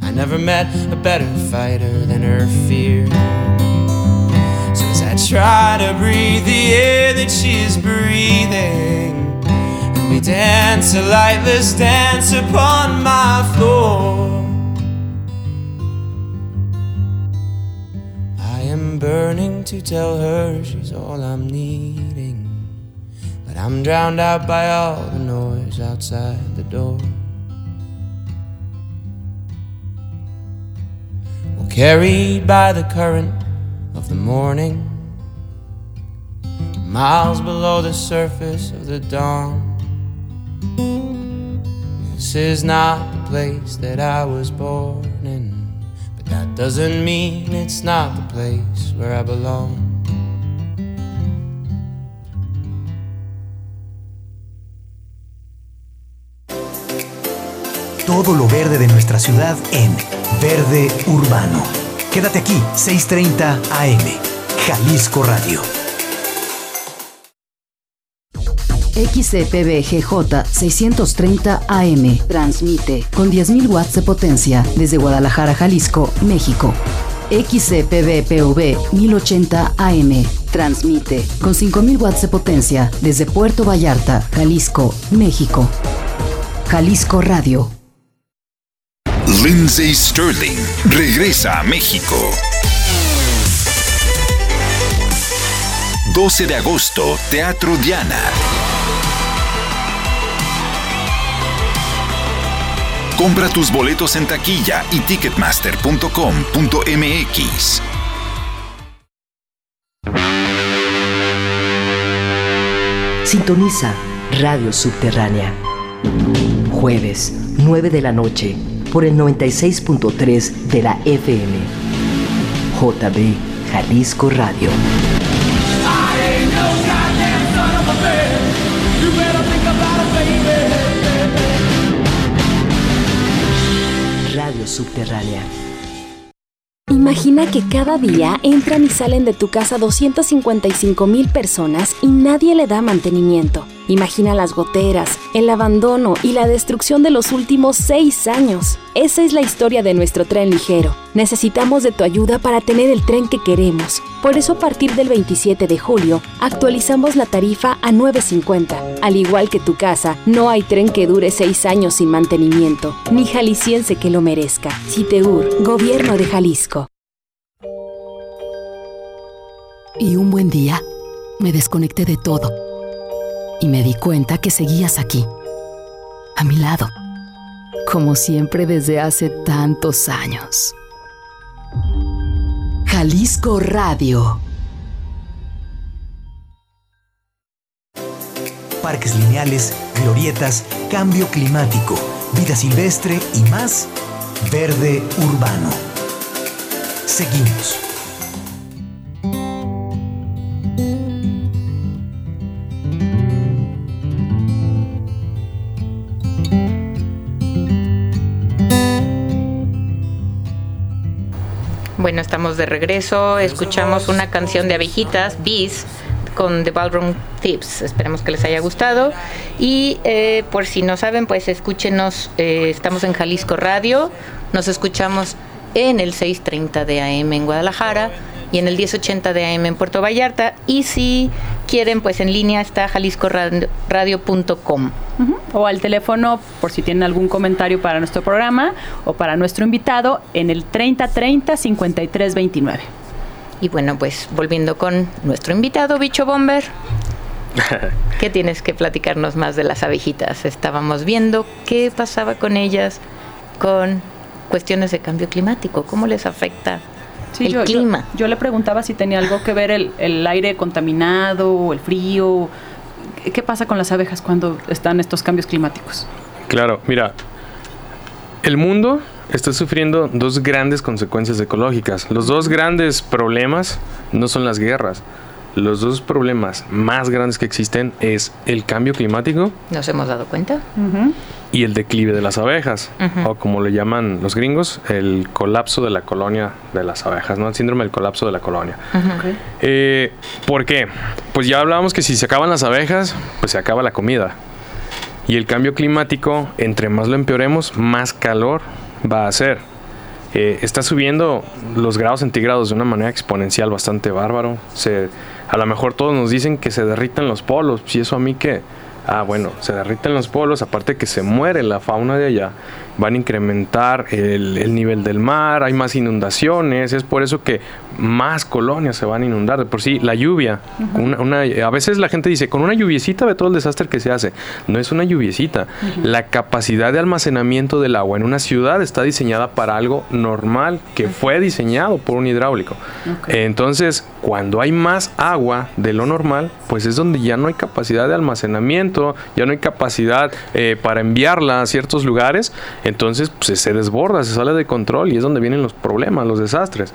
I never met a better fighter than her fear. So as I try to breathe the air that she is breathing, and we dance a lightless dance upon my floor. I am burning to tell her she's all I'm needing. But I'm drowned out by all the noise outside the door. Well, carried by the current of the morning, miles below the surface of the dawn. This is not the place that I was born in, but that doesn't mean it's not the place where I belong. Todo lo verde de nuestra ciudad en Verde Urbano. Quédate aquí, 6:30 AM, Jalisco Radio. XCPBGJ 630 AM transmite con 10.000 watts de potencia desde Guadalajara, Jalisco, México. XCPBPV 1080 AM transmite con 5.000 watts de potencia desde Puerto Vallarta, Jalisco, México. Jalisco Radio. Lindsay Sterling regresa a México. 12 de agosto, Teatro Diana. Compra tus boletos en taquilla y ticketmaster.com.mx. Sintoniza Radio Subterránea. Jueves, 9 de la noche, por el 96.3 de la FM. JB Jalisco Radio. Radio Subterránea. Imagina que cada día entran y salen de tu casa 255 mil personas y nadie le da mantenimiento. Imagina las goteras, el abandono y la destrucción de los últimos seis años. Esa es la historia de nuestro tren ligero. Necesitamos de tu ayuda para tener el tren que queremos. Por eso a partir del 27 de julio actualizamos la tarifa a 9.50. Al igual que tu casa, no hay tren que dure seis años sin mantenimiento, ni jalisciense que lo merezca. Citeur, Gobierno de Jalisco. Y un buen día, me desconecté de todo y me di cuenta que seguías aquí, a mi lado, como siempre desde hace tantos años. Jalisco Radio. Parques lineales, glorietas, cambio climático, vida silvestre y más verde urbano. Seguimos. Bueno, estamos de regreso. Escuchamos una canción de abejitas, Bees, con The Ballroom Tips. Esperemos que les haya gustado. Y eh, por si no saben, pues escúchenos. eh, estamos en Jalisco Radio. Nos escuchamos en el 6:30 de AM en Guadalajara y en el 1080 de AM en Puerto Vallarta. Y si quieren, pues en línea está jaliscoradio.com. Ujú. O al teléfono por si tienen algún comentario para nuestro programa o para nuestro invitado en el 3030 5329. Y bueno, pues volviendo con nuestro invitado, Bicho Bomber. (laughs) ¿Qué tienes que platicarnos más de las abejitas? Estábamos viendo qué pasaba con ellas con cuestiones de cambio climático, cómo les afecta Sí, el yo, yo- clima. Yo, le preguntaba si tenía algo que ver el, el aire contaminado el frío. ¿Qué- ¿Qué pasa con las abejas cuando están estos cambios climáticos? Claro, mira, el mundo está sufriendo dos grandes consecuencias ecológicas. Los dos grandes problemas no son las guerras. Los dos problemas más grandes que existen es el cambio climático ¿Nos hemos dado cuenta? y el declive de las abejas, o como le llaman los gringos, el colapso de la colonia de las abejas, ¿no? El síndrome del colapso de la colonia. Eh, ¿Por qué? Pues ya hablábamos que si se acaban las abejas, pues se acaba la comida. Y el cambio climático, entre más lo empeoremos, más calor va a hacer. Eh, está subiendo los grados centígrados de una manera exponencial bastante bárbaro. Se, a lo mejor todos nos dicen que se derriten los polos. Si eso a mí que... Ah, bueno, se derriten los polos, aparte que se muere la fauna de allá, van a incrementar el, el nivel del mar, hay más inundaciones, es por eso que más colonias se van a inundar. De por sí, la lluvia, una, una- a veces la gente dice, con una lluviecita ve todo el desastre que se hace. No es una lluviecita. La capacidad de almacenamiento del agua en una ciudad está diseñada para algo normal que fue diseñado por un hidráulico. Entonces, cuando hay más agua de lo normal, pues es donde ya no hay capacidad de almacenamiento, ya no hay capacidad eh, para enviarla a ciertos lugares, entonces pues, se desborda, se sale de control y es donde vienen los problemas, los desastres.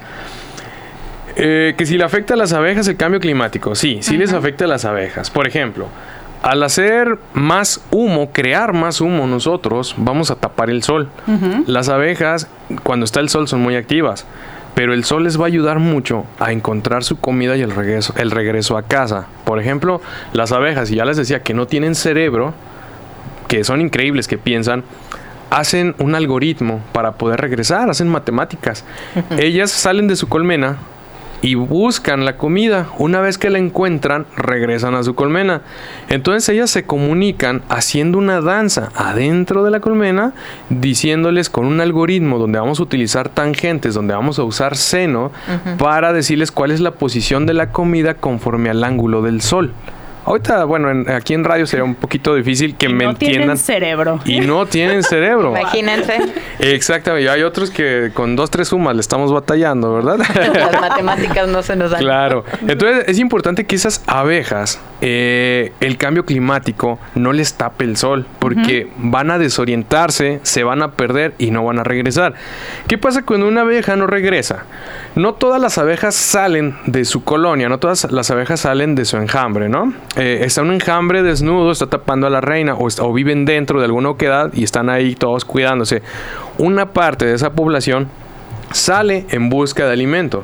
Eh, que si le afecta a las abejas el cambio climático, sí, sí les afecta a las abejas. Por ejemplo, al hacer más humo, crear más humo nosotros, vamos a tapar el sol. Las abejas, cuando está el sol, son muy activas, pero el sol les va a ayudar mucho a encontrar su comida y el regreso, el regreso a casa. Por ejemplo, las abejas, y ya les decía que no tienen cerebro, que son increíbles, que piensan, hacen un algoritmo para poder regresar, hacen matemáticas. Ellas salen de su colmena y buscan la comida. Una vez que la encuentran, regresan a su colmena. Entonces ellas se comunican haciendo una danza adentro de la colmena, diciéndoles con un algoritmo donde vamos a utilizar tangentes, donde vamos a usar seno, para decirles cuál es la posición de la comida conforme al ángulo del sol. Ahorita, bueno, en- aquí en radio sería un poquito difícil que me no entiendan. tienen cerebro. Y no tienen cerebro. Imagínense, Exactamente. Y hay otros que con dos, tres sumas le estamos batallando, ¿verdad? (laughs) las matemáticas no se nos dan. Claro. Entonces es importante que esas abejas, eh, el cambio climático no les tape el sol, porque van a desorientarse, se van a perder y no van a regresar. ¿Qué pasa cuando una abeja no regresa? No todas las abejas salen de su colonia, no todas las abejas salen de su enjambre, ¿no? Eh, está un enjambre desnudo, está tapando a la reina o, está- o viven dentro de alguna oquedad y están ahí todos cuidándose. Una parte de esa población sale en busca de alimento.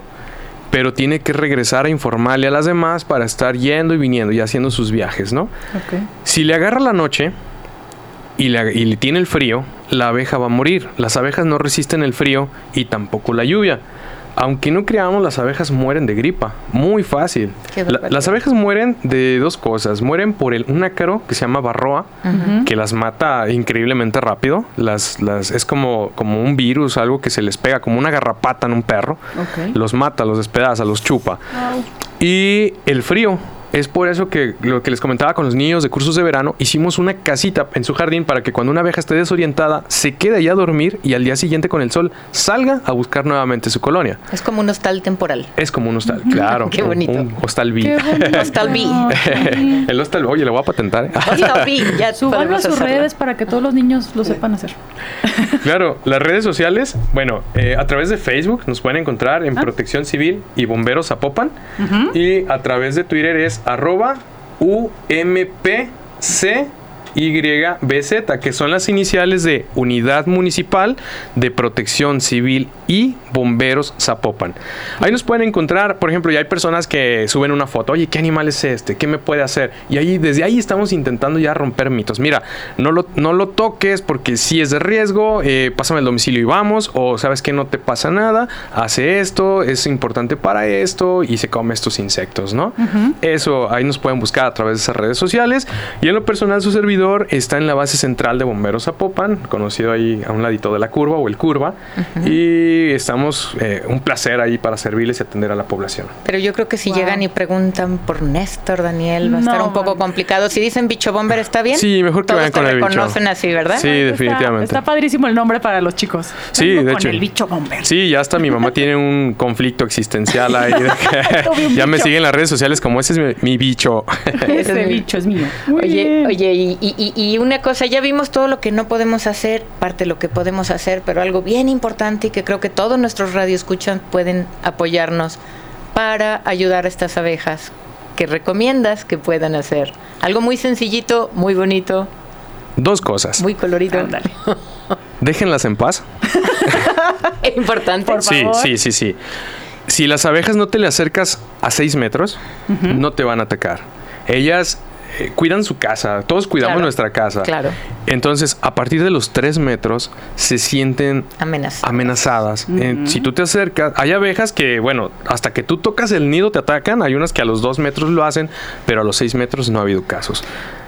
pero tiene que regresar a informarle a las demás para estar yendo y viniendo y haciendo sus viajes, ¿no? Ok. Si le agarra la noche y le, y le tiene el frío, la abeja va a morir. Las abejas no resisten el frío y tampoco la lluvia. Aunque no creamos, las abejas mueren de gripa. Muy fácil. La- las abejas mueren de dos cosas. Mueren por el, un ácaro que se llama barroa, que las mata increíblemente rápido. Las, las, es como, como un virus, algo que se les pega, como una garrapata en un perro. Ok. Los mata, los despedaza, los chupa. Y el frío. Es por eso que lo que les comentaba con los niños de cursos de verano, hicimos una casita en su jardín para que cuando una abeja esté desorientada, se quede allá a dormir y al día siguiente con el sol salga a buscar nuevamente su colonia. Es como un hostal temporal. Es como un hostal, claro. (laughs) Qué un- bonito. Un, hostal bee. Qué (laughs) bonito. Hostal bee. (laughs) el hostal, oye, le voy a patentar. ¿eh? Hostal bee, ya Súbanlo a sus hacerlo. redes para que todos los niños lo sepan hacer. Claro, las redes sociales, bueno, eh, a través de Facebook nos pueden encontrar en Protección Civil y Bomberos Zapopan. Y a través de Twitter es arroba UMPCYBZ, que son las iniciales de Unidad Municipal de Protección Civil y Bomberos Zapopan. Ahí nos pueden encontrar, por ejemplo, ya hay personas que suben una foto, oye, ¿qué animal es este? ¿Qué me puede hacer? Y ahí, desde ahí estamos intentando ya romper mitos. Mira, no lo, no lo toques porque si es de riesgo, eh, pásame el domicilio y vamos, o sabes que no te pasa nada, hace esto, es importante para esto y se come estos insectos, ¿no? Eso ahí nos pueden buscar a través de esas redes sociales. Y en lo personal, su servidor está en la base central de Bomberos Zapopan, conocido ahí a un ladito de la curva o el curva. Y estamos, eh, un placer ahí para servirles y atender a la población. Pero yo creo que si Wow. llegan y preguntan por Néstor, Daniel, va a estar un poco man. complicado. Si dicen bicho bomber, ¿está bien? Sí, mejor que Todos vayan te con el bicho. reconocen así, ¿verdad? Sí, definitivamente. Está, está padrísimo el nombre para los chicos. Sí, Vengo de con hecho. el bicho bomber. Sí, ya hasta mi mamá tiene un conflicto existencial ahí. (laughs) ya me siguen en las redes sociales como ese es mi, mi bicho. Ese Ese bicho es mío. Muy Oye, bien. oye, y, y- y- y una cosa, ya vimos todo lo que no podemos hacer, parte de lo que podemos hacer, pero algo bien importante y que creo que todos nuestros radioescuchan pueden apoyarnos para ayudar a estas abejas. ¿Qué recomiendas que puedan hacer? Algo muy sencillito, muy bonito, Dos cosas. muy colorido. Ándale. (laughs) Déjenlas en paz. Es (laughs) importante. Por Sí, favor. sí, sí, sí. Si las abejas no te le acercas a 6 metros, no te van a atacar. Ellas eh, cuidan su casa, todos cuidamos Claro, nuestra casa. claro. Entonces, a partir de los 3 metros, se sienten Amenaza. amenazadas. Eh, si tú te acercas, hay abejas que, bueno, hasta que tú tocas el nido te atacan, hay unas que a los 2 metros lo hacen, pero a los 6 metros no ha habido casos.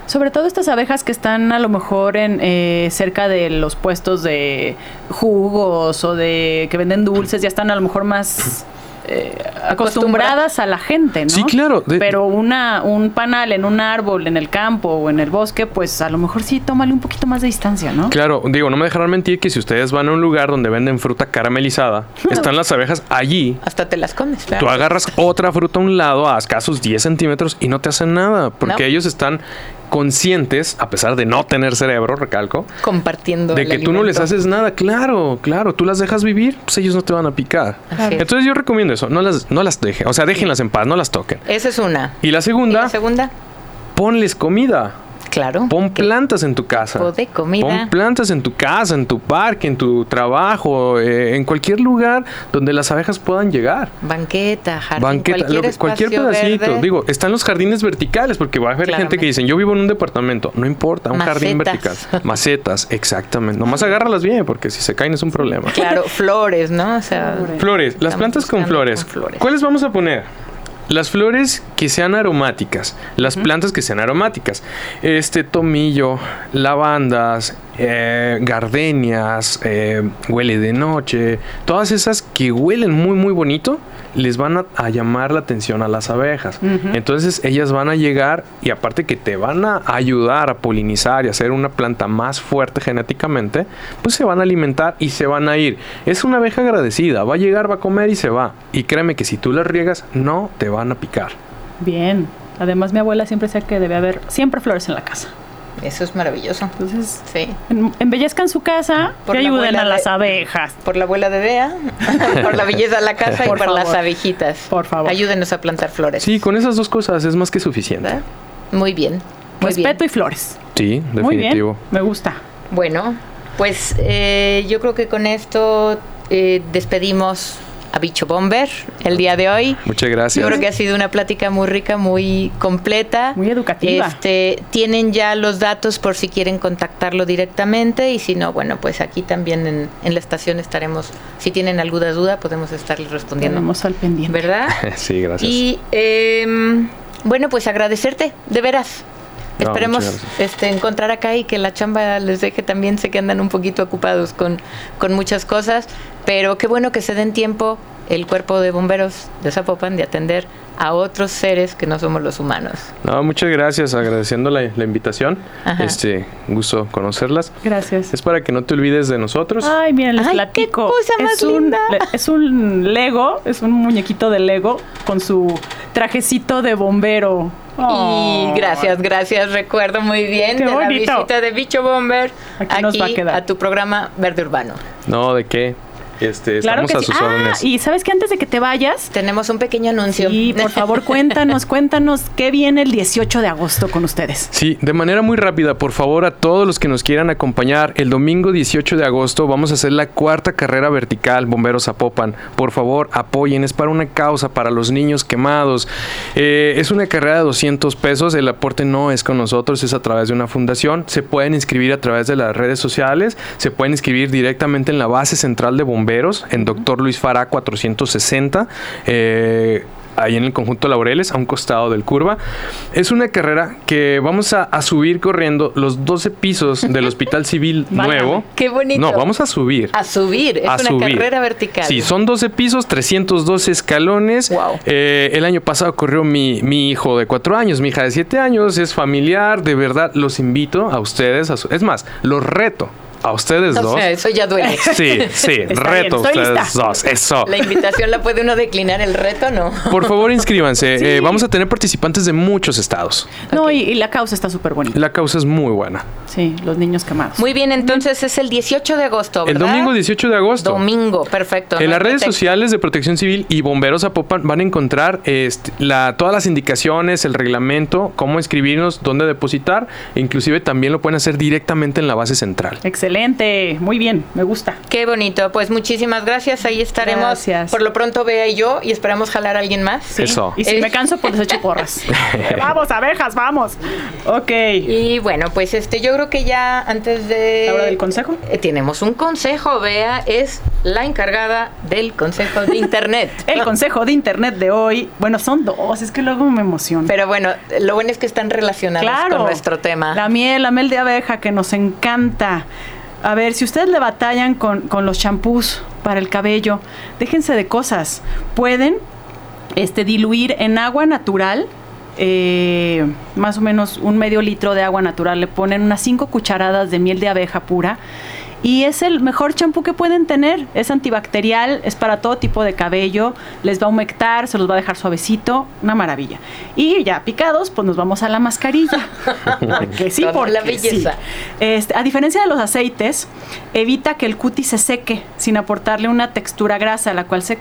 Sobre todo estas abejas que están a lo mejor en eh, cerca de los puestos de jugos o de que venden dulces, ya están a lo mejor más eh, acostumbradas a la gente, ¿no? Sí, claro. De- Pero una un panal en un árbol, en el campo o en el bosque, pues a lo mejor sí tómale un poquito más de distancia, ¿no? Claro, digo, no me dejarán mentir que si ustedes van a un lugar donde venden fruta caramelizada, (laughs) están las abejas allí. Hasta te las comes, claro. Tú agarras otra fruta a un lado a escasos 10 centímetros y no te hacen nada, porque No. ellos están conscientes, a pesar de no tener cerebro, recalco, Compartiendo de el que tú no les haces nada. Claro, claro, tú las dejas vivir, pues ellos no te van a picar. Entonces yo recomiendo eso, no las, no las dejen, o sea, déjenlas en paz, no las toquen. Esa es una. Y la ¿Y segunda, la segunda? ponles comida. Claro. Pon plantas en tu casa. tipo de comida? Pon plantas en tu casa, en tu parque, en tu trabajo, eh, en cualquier lugar donde las abejas puedan llegar. Banqueta, jardín, Banqueta, cualquier, lo pedacito. verde. Digo, están los jardines verticales, porque va a haber gente que dicen, yo vivo en un departamento. No importa, un jardín vertical. Macetas. Exactamente. Nomás agárralas bien, porque si se caen es un problema. Claro, flores, ¿no? O sea, Flores, las plantas con flores. con flores. ¿Cuáles vamos a poner? Las flores que sean aromáticas, las plantas que sean aromáticas. Este tomillo, lavandas, eh, gardenias, eh, huele de noche, todas esas que huelen muy muy bonito, les van a, a llamar la atención a las abejas. Entonces ellas van a llegar y aparte que te van a ayudar a polinizar y hacer una planta más fuerte genéticamente, pues se van a alimentar y se van a ir. Es una abeja agradecida, va a llegar, va a comer y se va. Y créeme que si tú las riegas, no te van a picar. Bien. Además, mi abuela siempre decía que debe haber siempre flores en la casa. Eso es maravilloso. Entonces, Sí. en- embellezcan su casa Por y la ayuden abuela a las de- abejas. Por la abuela de Bea, (laughs) por la belleza de la casa y Por por las abejitas. Por favor. Ayúdenos a plantar flores. Sí, con esas dos cosas es más que suficiente. ¿verdad? Muy bien. Muy Respeto bien. y flores. Sí, Muy bien. definitivo. Me gusta. Bueno, pues eh, yo creo que con esto eh, despedimos a Bicho Bomber el día de hoy. Muchas gracias. Yo creo que ha sido una plática muy rica, muy completa. Muy educativa. Este, tienen ya los datos por si quieren contactarlo directamente y si no, bueno, pues aquí también en, en la estación estaremos, si tienen alguna duda, podemos estarles respondiendo. Tenemos al pendiente. ¿Verdad? (laughs) sí, gracias. Y em, bueno, pues agradecerte, de veras. No, Esperemos este, encontrar acá y que la chamba les deje también. Sé que andan un poquito ocupados con, con muchas cosas, pero qué bueno que se den tiempo el cuerpo de bomberos de Zapopan de atender a otros seres que no somos los humanos. No, muchas gracias, agradeciendo la, la invitación. Ajá. Este, gusto conocerlas. Gracias. Es para que no te olvides de nosotros. Ay, miren, les Ay, platico. qué cosa más es, un, linda. le- es un Lego, es un muñequito de Lego con su trajecito de bombero. Oh. Y gracias, gracias. Recuerdo muy bien de la visita de Bicho Bomber Aquí aquí, nos va a quedar. a tu programa Verde Urbano. No, ¿de qué? Este, Claro estamos que a sí. sus Ah, y sabes que antes de que te vayas, Tenemos un pequeño anuncio. y por favor cuéntanos, (laughs) cuéntanos qué viene el 18 de agosto con ustedes. Sí, de manera muy rápida, por favor, a todos los que nos quieran acompañar, el domingo 18 de agosto vamos a hacer la cuarta carrera vertical Bomberos Zapopan. Por favor, apoyen, es para una causa, para los niños quemados. Eh, es una carrera de 200 pesos, el aporte no es con nosotros, es a través de una fundación. Se pueden inscribir a través de las redes sociales, se pueden inscribir directamente en la base central de bomberos, en Doctor Luis Fará 460. eh, ahí en el conjunto Laureles, a un costado del curva. Es una carrera que vamos a, a subir corriendo los 12 pisos del (laughs) Hospital Civil Nuevo. qué bonito. No, vamos a subir. A subir, es a una subir. carrera vertical. Sí, son 12 pisos, 312 escalones. Eh, el año pasado corrió mi, mi hijo de 4 años, mi hija de 7 años, es familiar, de verdad, los invito a ustedes, a su- es más, los reto a ustedes O dos. sea, eso ya duele. (laughs) Sí, sí, (laughs) Está reto bien, ustedes lista. dos, eso. La invitación la puede uno declinar, el reto no. Por favor, inscríbanse. (laughs) Eh, vamos a tener participantes de muchos estados. No, y, y la causa está súper bonita. La causa es muy buena. Sí, los niños quemados. Muy bien, entonces es el 18 de agosto, El ¿verdad? domingo 18 de agosto. Domingo, perfecto. En No las redes sociales de Protección Civil y Bomberos Zapopan van a encontrar este, la, todas las indicaciones, el reglamento, cómo inscribirnos, dónde depositar, e inclusive también lo pueden hacer directamente en la base central. Excelente, muy bien, me gusta. Qué bonito, pues muchísimas gracias, ahí estaremos. Gracias. Por lo pronto Bea y yo y esperamos jalar a alguien más. Sí. Eso. Y si Eh, me canso, pues les echo porras. (laughs) vamos, abejas, vamos. Ok. Y bueno, pues este, yo creo que ya antes de. ¿La hora del consejo? Eh, tenemos un consejo, Bea es la encargada del consejo de internet. (laughs) El consejo de internet de hoy, bueno, son dos, es que luego me emociona. Pero bueno, lo bueno es que están relacionados Claro. con nuestro tema. La miel, la miel de abeja que nos encanta. A ver, si ustedes le batallan con, con los champús para el cabello, déjense de cosas. Pueden este, diluir en agua natural, eh, más o menos un medio litro de agua natural, le ponen unas 5 cucharadas de miel de abeja pura. Y es el mejor champú que pueden tener. Es antibacterial, es para todo tipo de cabello, les va a humectar, se los va a dejar suavecito, una maravilla. Y ya picados, pues nos vamos a la mascarilla. (laughs) Porque sí, porque la sí. belleza. Este, a diferencia de los aceites, evita que el cutis se seque sin aportarle una textura grasa, la cual se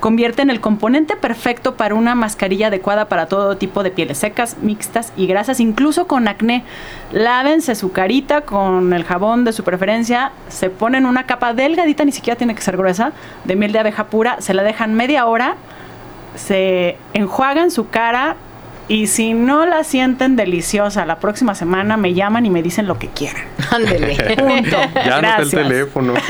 convierte en el componente perfecto para una mascarilla adecuada para todo tipo de pieles secas, mixtas y grasas, incluso con acné. Lávense su carita con el jabón de su preferencia, se ponen una capa delgadita, ni siquiera tiene que ser gruesa, de miel de abeja pura, se la dejan media hora, se enjuagan su cara y si no la sienten deliciosa la próxima semana me llaman y me dicen lo que quieran. Ándele. (laughs) Punto. (laughs) Ya anota el Gracias. teléfono. (laughs)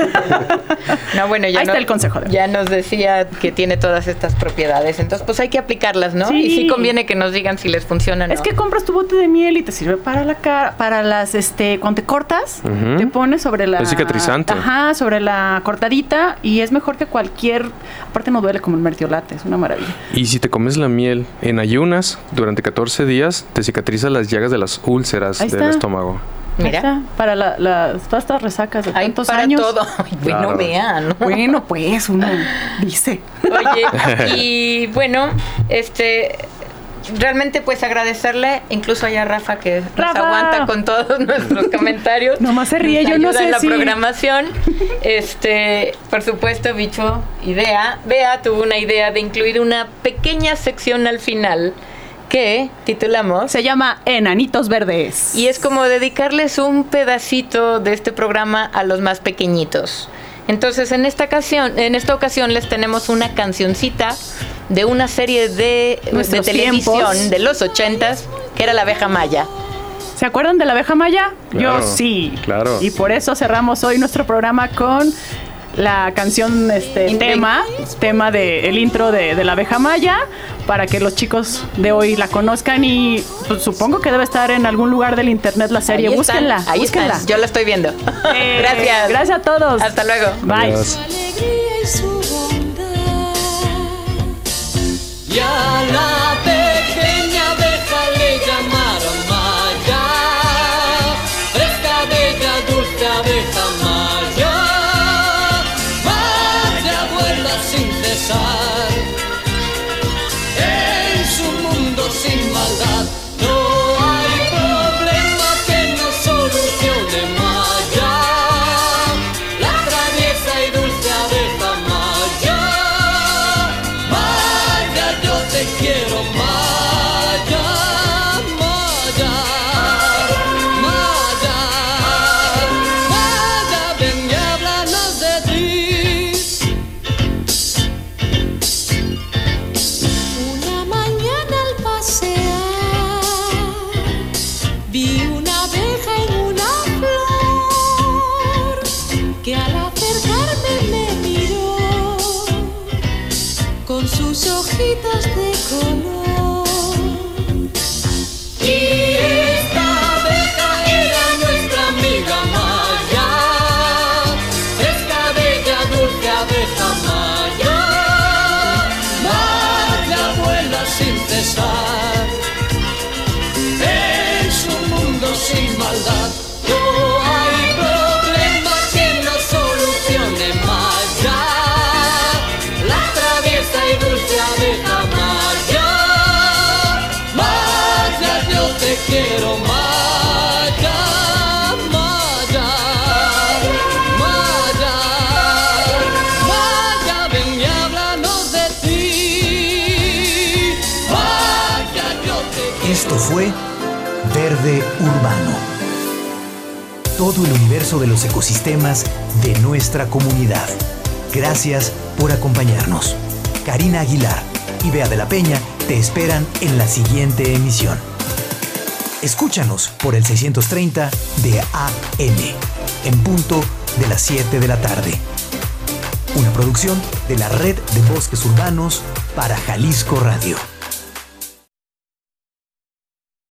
No, bueno, ya, Ahí no- está el consejo de- ya nos decía que tiene todas estas propiedades, entonces pues hay que aplicarlas, ¿no? Sí. Y sí conviene que nos digan si les funcionan. Es que compras tu bote de miel y te sirve para la cara, para las, este, cuando te cortas, te pones sobre la... Es cicatrizante. Ajá, sobre la cortadita y es mejor que cualquier... Aparte no duele como el mertiolate, es una maravilla. Y si te comes la miel en ayunas durante 14 días, te cicatriza las llagas de las úlceras Ahí del está. estómago. Mira. está, para la, la- todas estas resacas de Hay tantos para años. todo. Ay, bueno, Claro. vean, ¿no? (laughs) Bueno, pues uno dice. Oye, (laughs) y bueno, este realmente pues agradecerle incluso allá a Rafa que nos Rafa. aguanta con todos (laughs) nuestros comentarios. Nomás se ríe, Nos yo no ayuda sé en la si- programación. Este, por supuesto, bicho, idea. Bea tuvo una idea de incluir una pequeña sección al final que titulamos Se llama Enanitos Verdes. y es como dedicarles un pedacito de este programa a los más pequeñitos. Entonces, en esta ocasión, en esta ocasión les tenemos una cancioncita de una serie de, de televisión tiempos. de los ochentas, que era La Abeja Maya. ¿Se acuerdan de la abeja maya? Claro, Yo sí. claro. Y por eso cerramos hoy nuestro programa con la canción este tema, tema de el intro de, de la abeja maya, para que los chicos de hoy la conozcan y pues, supongo que debe estar en algún lugar del internet la serie. Ahí están, búsquenla, ahí búsquenla. están. Yo la estoy viendo. Eh, (laughs) Gracias. Gracias a todos. Hasta luego. Bye. Adiós. Y a la Todo el universo de los ecosistemas de nuestra comunidad. Gracias por acompañarnos. Karina Aguilar y Bea de la Peña te esperan en la siguiente emisión. Escúchanos por el 630 de AM, en punto de las 7 de la tarde. Una producción de la Red de Bosques Urbanos para Jalisco Radio.